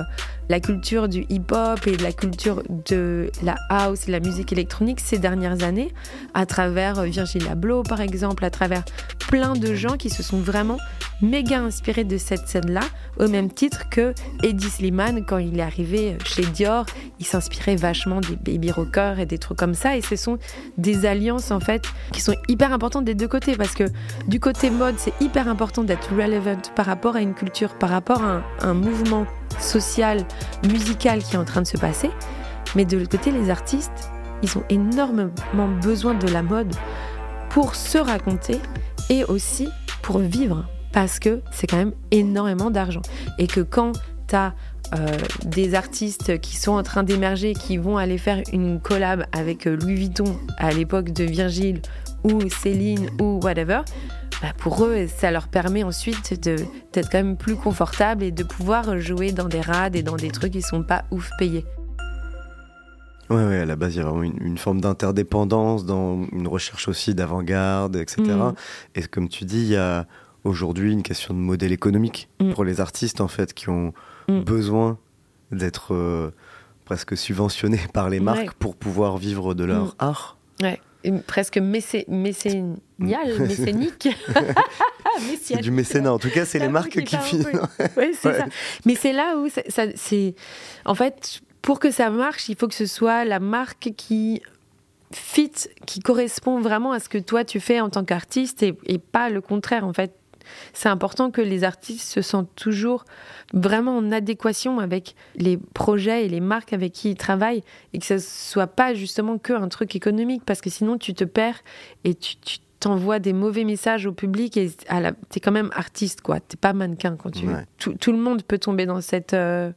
la culture du hip-hop et la culture de la house et la musique électronique ces dernières années, à travers Virgil Abloh par exemple, à travers plein de gens qui se sont vraiment méga inspirés de cette scène-là, au même titre que Eddie Slimane, quand il est arrivé chez Dior, il s'inspirait vachement des baby rockers et des trucs comme ça. Et ce sont des alliances, en fait, qui sont hyper importantes des deux côtés, parce que du côté mode, c'est hyper important d'être relevant par rapport à une culture, par rapport à un mouvement social, musical qui est en train de se passer. Mais de l'autre côté, les artistes, ils ont énormément besoin de la mode pour se raconter et aussi pour vivre parce que c'est quand même énormément d'argent. Et que quand tu as euh, des artistes qui sont en train d'émerger, qui vont aller faire une collab avec Louis Vuitton à l'époque de Virgile ou Céline ou whatever, bah pour eux, ça leur permet ensuite d'être quand même plus confortable et de pouvoir jouer dans des rades et dans des trucs qui sont pas ouf payés. Ouais, ouais, à la base, il y a vraiment une, une forme d'interdépendance, dans une recherche aussi d'avant-garde, etc. Mmh. Et comme tu dis, il y a aujourd'hui une question de modèle économique mmh. pour les artistes, en fait, qui ont mmh. besoin d'être euh, presque subventionnés par les marques ouais. pour pouvoir vivre de leur art. Ouais. Presque mécé mécénial, mécénique. c'est du mécénat. En tout cas, c'est les marques qui financent. Oui, c'est ouais. ça. Mais c'est là où ça, c'est. En fait, pour que ça marche, il faut que ce soit la marque qui fit, qui correspond vraiment à ce que toi tu fais en tant qu'artiste et, et, pas le contraire. En fait, c'est important que les artistes se sentent toujours vraiment en adéquation avec les projets et les marques avec qui ils travaillent et que ce soit pas justement que un truc économique parce que sinon tu te perds et tu, tu t'envoies des mauvais messages au public et la... t'es quand même artiste quoi. T'es pas mannequin quand tu. Ouais. Tout, tout, le monde peut tomber dans cette. Euh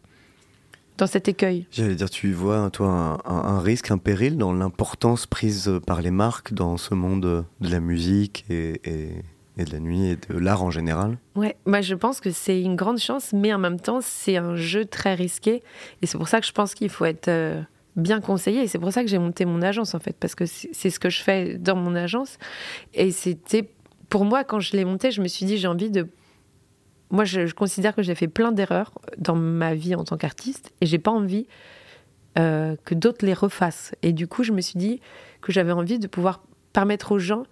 dans cet écueil J'allais dire, tu vois, toi, un, un, un risque, un péril dans l'importance prise par les marques dans ce monde de la musique et, et, et de la nuit et de l'art en général Ouais, moi je pense que c'est une grande chance, mais en même temps, c'est un jeu très risqué. Et c'est pour ça que je pense qu'il faut être euh, bien conseillé. Et c'est pour ça que j'ai monté mon agence, en fait, parce que c'est ce que je fais dans mon agence. Et c'était, pour moi, quand je l'ai monté, je me suis dit, j'ai envie de moi, je, je, considère que j'ai fait plein d'erreurs dans ma vie en tant qu'artiste et j'ai pas envie euh, que d'autres les refassent. Et du coup, je me suis dit que j'avais envie de pouvoir permettre aux gens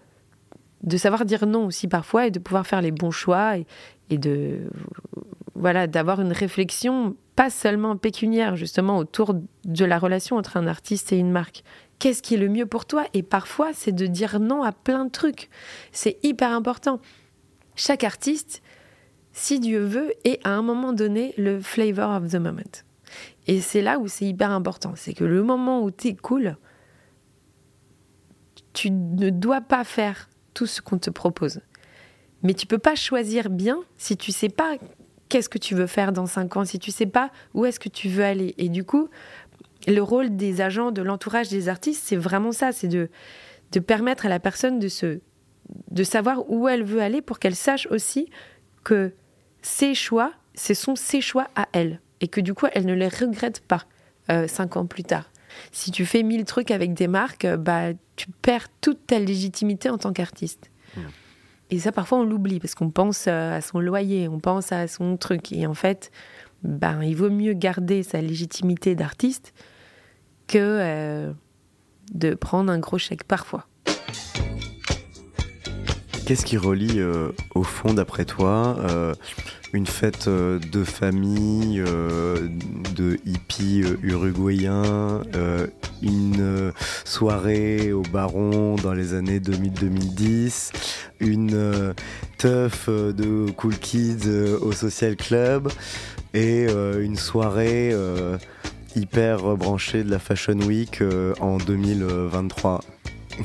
de savoir dire non aussi parfois et de pouvoir faire les bons choix et, de voilà d'avoir une réflexion pas seulement pécuniaire, justement, autour de la relation entre un artiste et une marque. Qu'est-ce qui est le mieux pour toi? Et parfois, c'est de dire non à plein de trucs. C'est hyper important. Chaque artiste, si Dieu veut, est à un moment donné le flavor of the moment. Et c'est là où c'est hyper important. C'est que le moment où tu es cool, tu ne dois pas faire tout ce qu'on te propose. Mais tu peux pas choisir bien si tu sais pas qu'est-ce que tu veux faire dans cinq ans, si tu sais pas où est-ce que tu veux aller. Et du coup, le rôle des agents, de l'entourage des artistes, c'est vraiment ça, c'est de, de permettre à la personne de, se, de savoir où elle veut aller pour qu'elle sache aussi que ses choix, ce sont ses choix à elle. Et que du coup, elle ne les regrette pas euh, cinq ans plus tard. Si tu fais mille trucs avec des marques, bah, tu perds toute ta légitimité en tant qu'artiste. Mmh. Et ça, parfois, on l'oublie parce qu'on pense euh, à son loyer, on pense à son truc. Et en fait, ben, il vaut mieux garder sa légitimité d'artiste que euh, de prendre un gros chèque parfois. Qu'est-ce qui relie, euh, au fond, d'après toi, une fête euh, de famille, euh, de hippies euh, uruguayens, une soirée au Baron dans les années 2000-2010, une teuf de Cool Kids au Social Club et une soirée hyper branchée de la Fashion Week en 2023.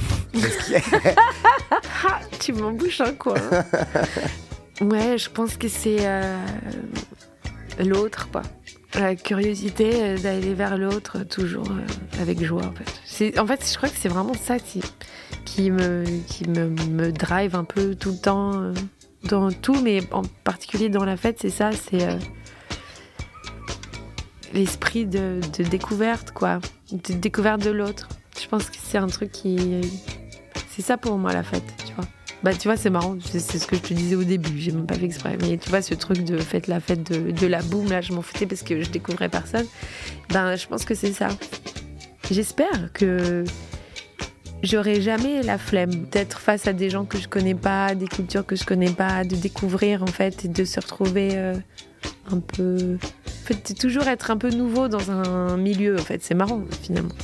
Ah, tu m'embouches un quoi Ouais, je pense que c'est euh, l'autre, quoi. La curiosité euh, d'aller vers l'autre, toujours euh, avec joie, en fait. En fait, je crois que c'est vraiment ça qui, me, drive un peu tout le temps dans tout, mais en particulier dans la fête, c'est ça, c'est l'esprit de, de, découverte, quoi. De découverte de l'autre. Je pense que c'est un truc qui. C'est ça pour moi, la fête, tu vois. Bah, tu vois, c'est marrant, c'est ce que je te disais au début, j'ai même pas fait exprès. Mais tu vois, ce truc de fête la fête de, la boum, là, je m'en foutais parce que je découvrais personne. Ben, je pense que c'est ça. J'espère que j'aurai jamais la flemme d'être face à des gens que je connais pas, des cultures que je connais pas, de découvrir en fait et de se retrouver euh, un peu. En fait, toujours être un peu nouveau dans un milieu, en fait, c'est marrant finalement.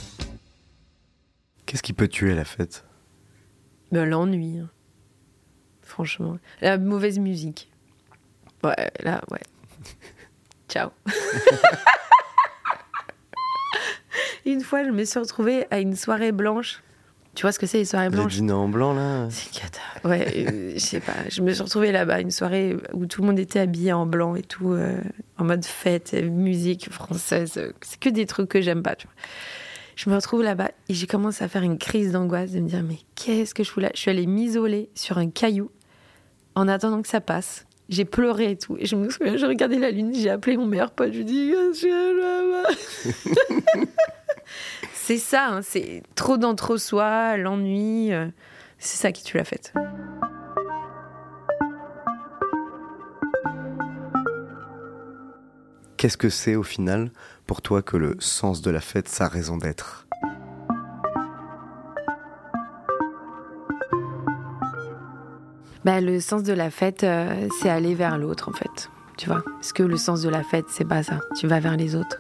Qu'est-ce qui peut tuer la fête? Ben, L'ennui. Franchement. La mauvaise musique. Ouais, là, ouais. Ciao. une fois, je me suis retrouvée à une soirée blanche. Tu vois ce que c'est les soirées blanches Le en blanc là? C'est cata. Ouais, euh, je sais pas. Je me suis retrouvée là-bas, une soirée où tout le monde était habillé en blanc et tout, euh, en mode fête, musique française. C'est que des trucs que j'aime pas, tu vois. Je me retrouve là-bas et j'ai commencé à faire une crise d'angoisse de me dire mais qu'est-ce que je fous là? Je suis allée m'isoler sur un caillou en attendant que ça passe. J'ai pleuré et tout. Et je me souviens, j'ai regardé la lune, j'ai appelé mon meilleur pote, je lui dis C'est ça, hein, c'est trop d'entre-soi, l'ennui. Euh, c'est ça qui tue la fête. Qu'est-ce que c'est au final pour toi que le sens de la fête, sa raison d'être? Bah, Le sens de la fête, euh, c'est aller vers l'autre, en fait. Tu vois Parce que le sens de la fête, c'est pas ça. Tu vas vers les autres.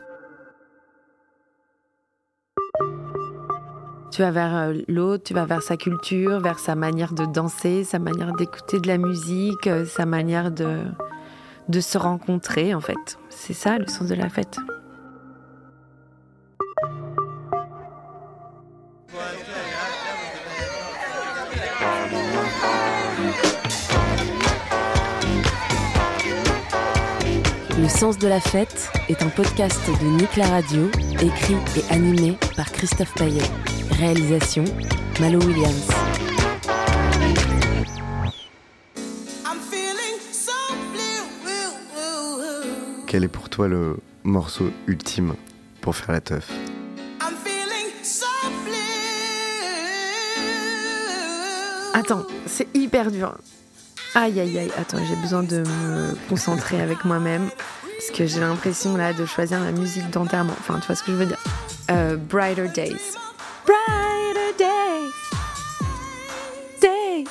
Tu vas vers euh, l'autre, tu vas vers sa culture, vers sa manière de danser, sa manière d'écouter de la musique, euh, sa manière de, de se rencontrer, en fait. C'est ça le sens de la fête. Le sens de la fête est un podcast de Nick La Radio, écrit et animé par Christophe Payet. Réalisation Malo Williams. Quel est pour toi le morceau ultime pour faire la teuf Attends, c'est hyper dur. Aïe aïe aïe, attends, j'ai besoin de me concentrer avec moi-même. Parce que j'ai l'impression là de choisir la musique d'enterrement. Enfin, tu vois ce que je veux dire euh, Brighter Days. Brighter Days. Days.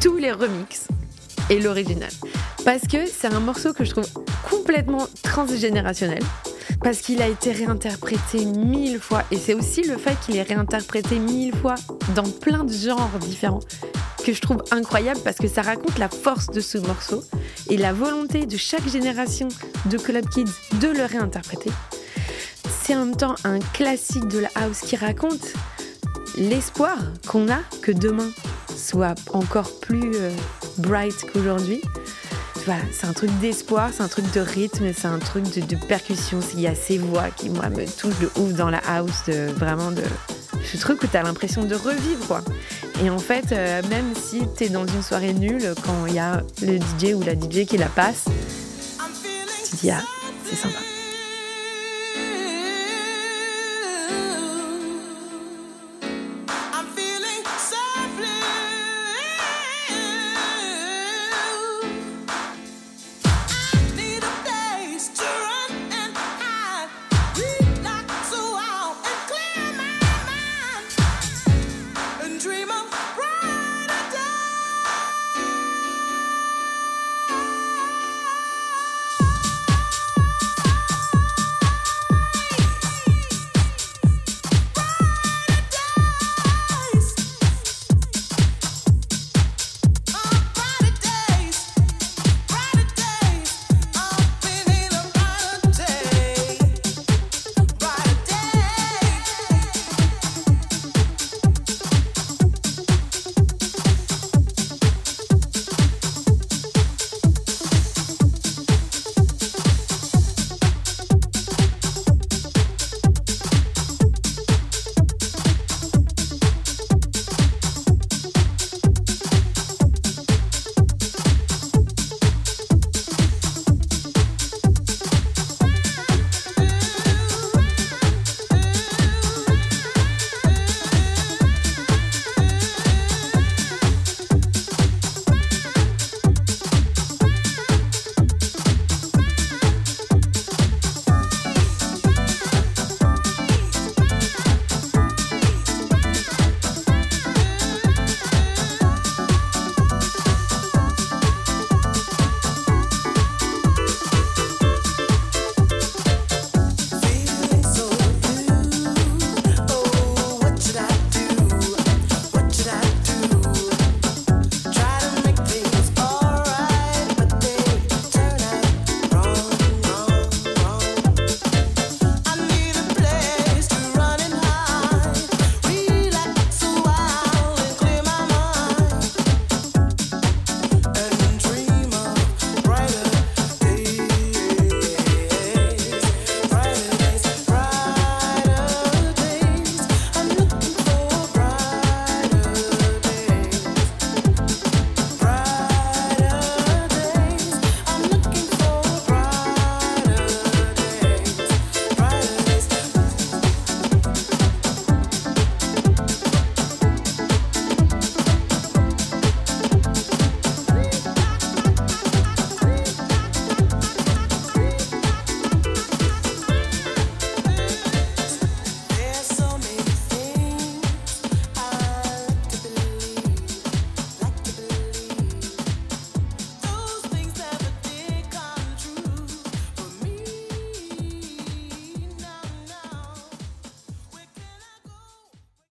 Tous les remixes l'original. Parce que c'est un morceau que je trouve complètement transgénérationnel. parce qu'il a été réinterprété mille fois. Et c'est aussi le fait qu'il est réinterprété mille fois dans plein de genres différents que je trouve incroyable parce que ça raconte la force de ce morceau et la volonté de chaque génération de Club Kids de le réinterpréter. C'est en même temps un classique de la house qui raconte l'espoir qu'on a que demain soit encore plus euh, bright qu'aujourd'hui. Voilà, c'est un truc d'espoir, c'est un truc de rythme, c'est un truc de, percussion. Il y a ces voix qui, moi, me touchent de ouf dans la house, de, vraiment de ce truc où tu as l'impression de revivre, quoi. Et en fait, euh, même si tu es dans une soirée nulle, quand il y a le DJ ou la DJ qui la passe, tu te dis, ah, c'est sympa.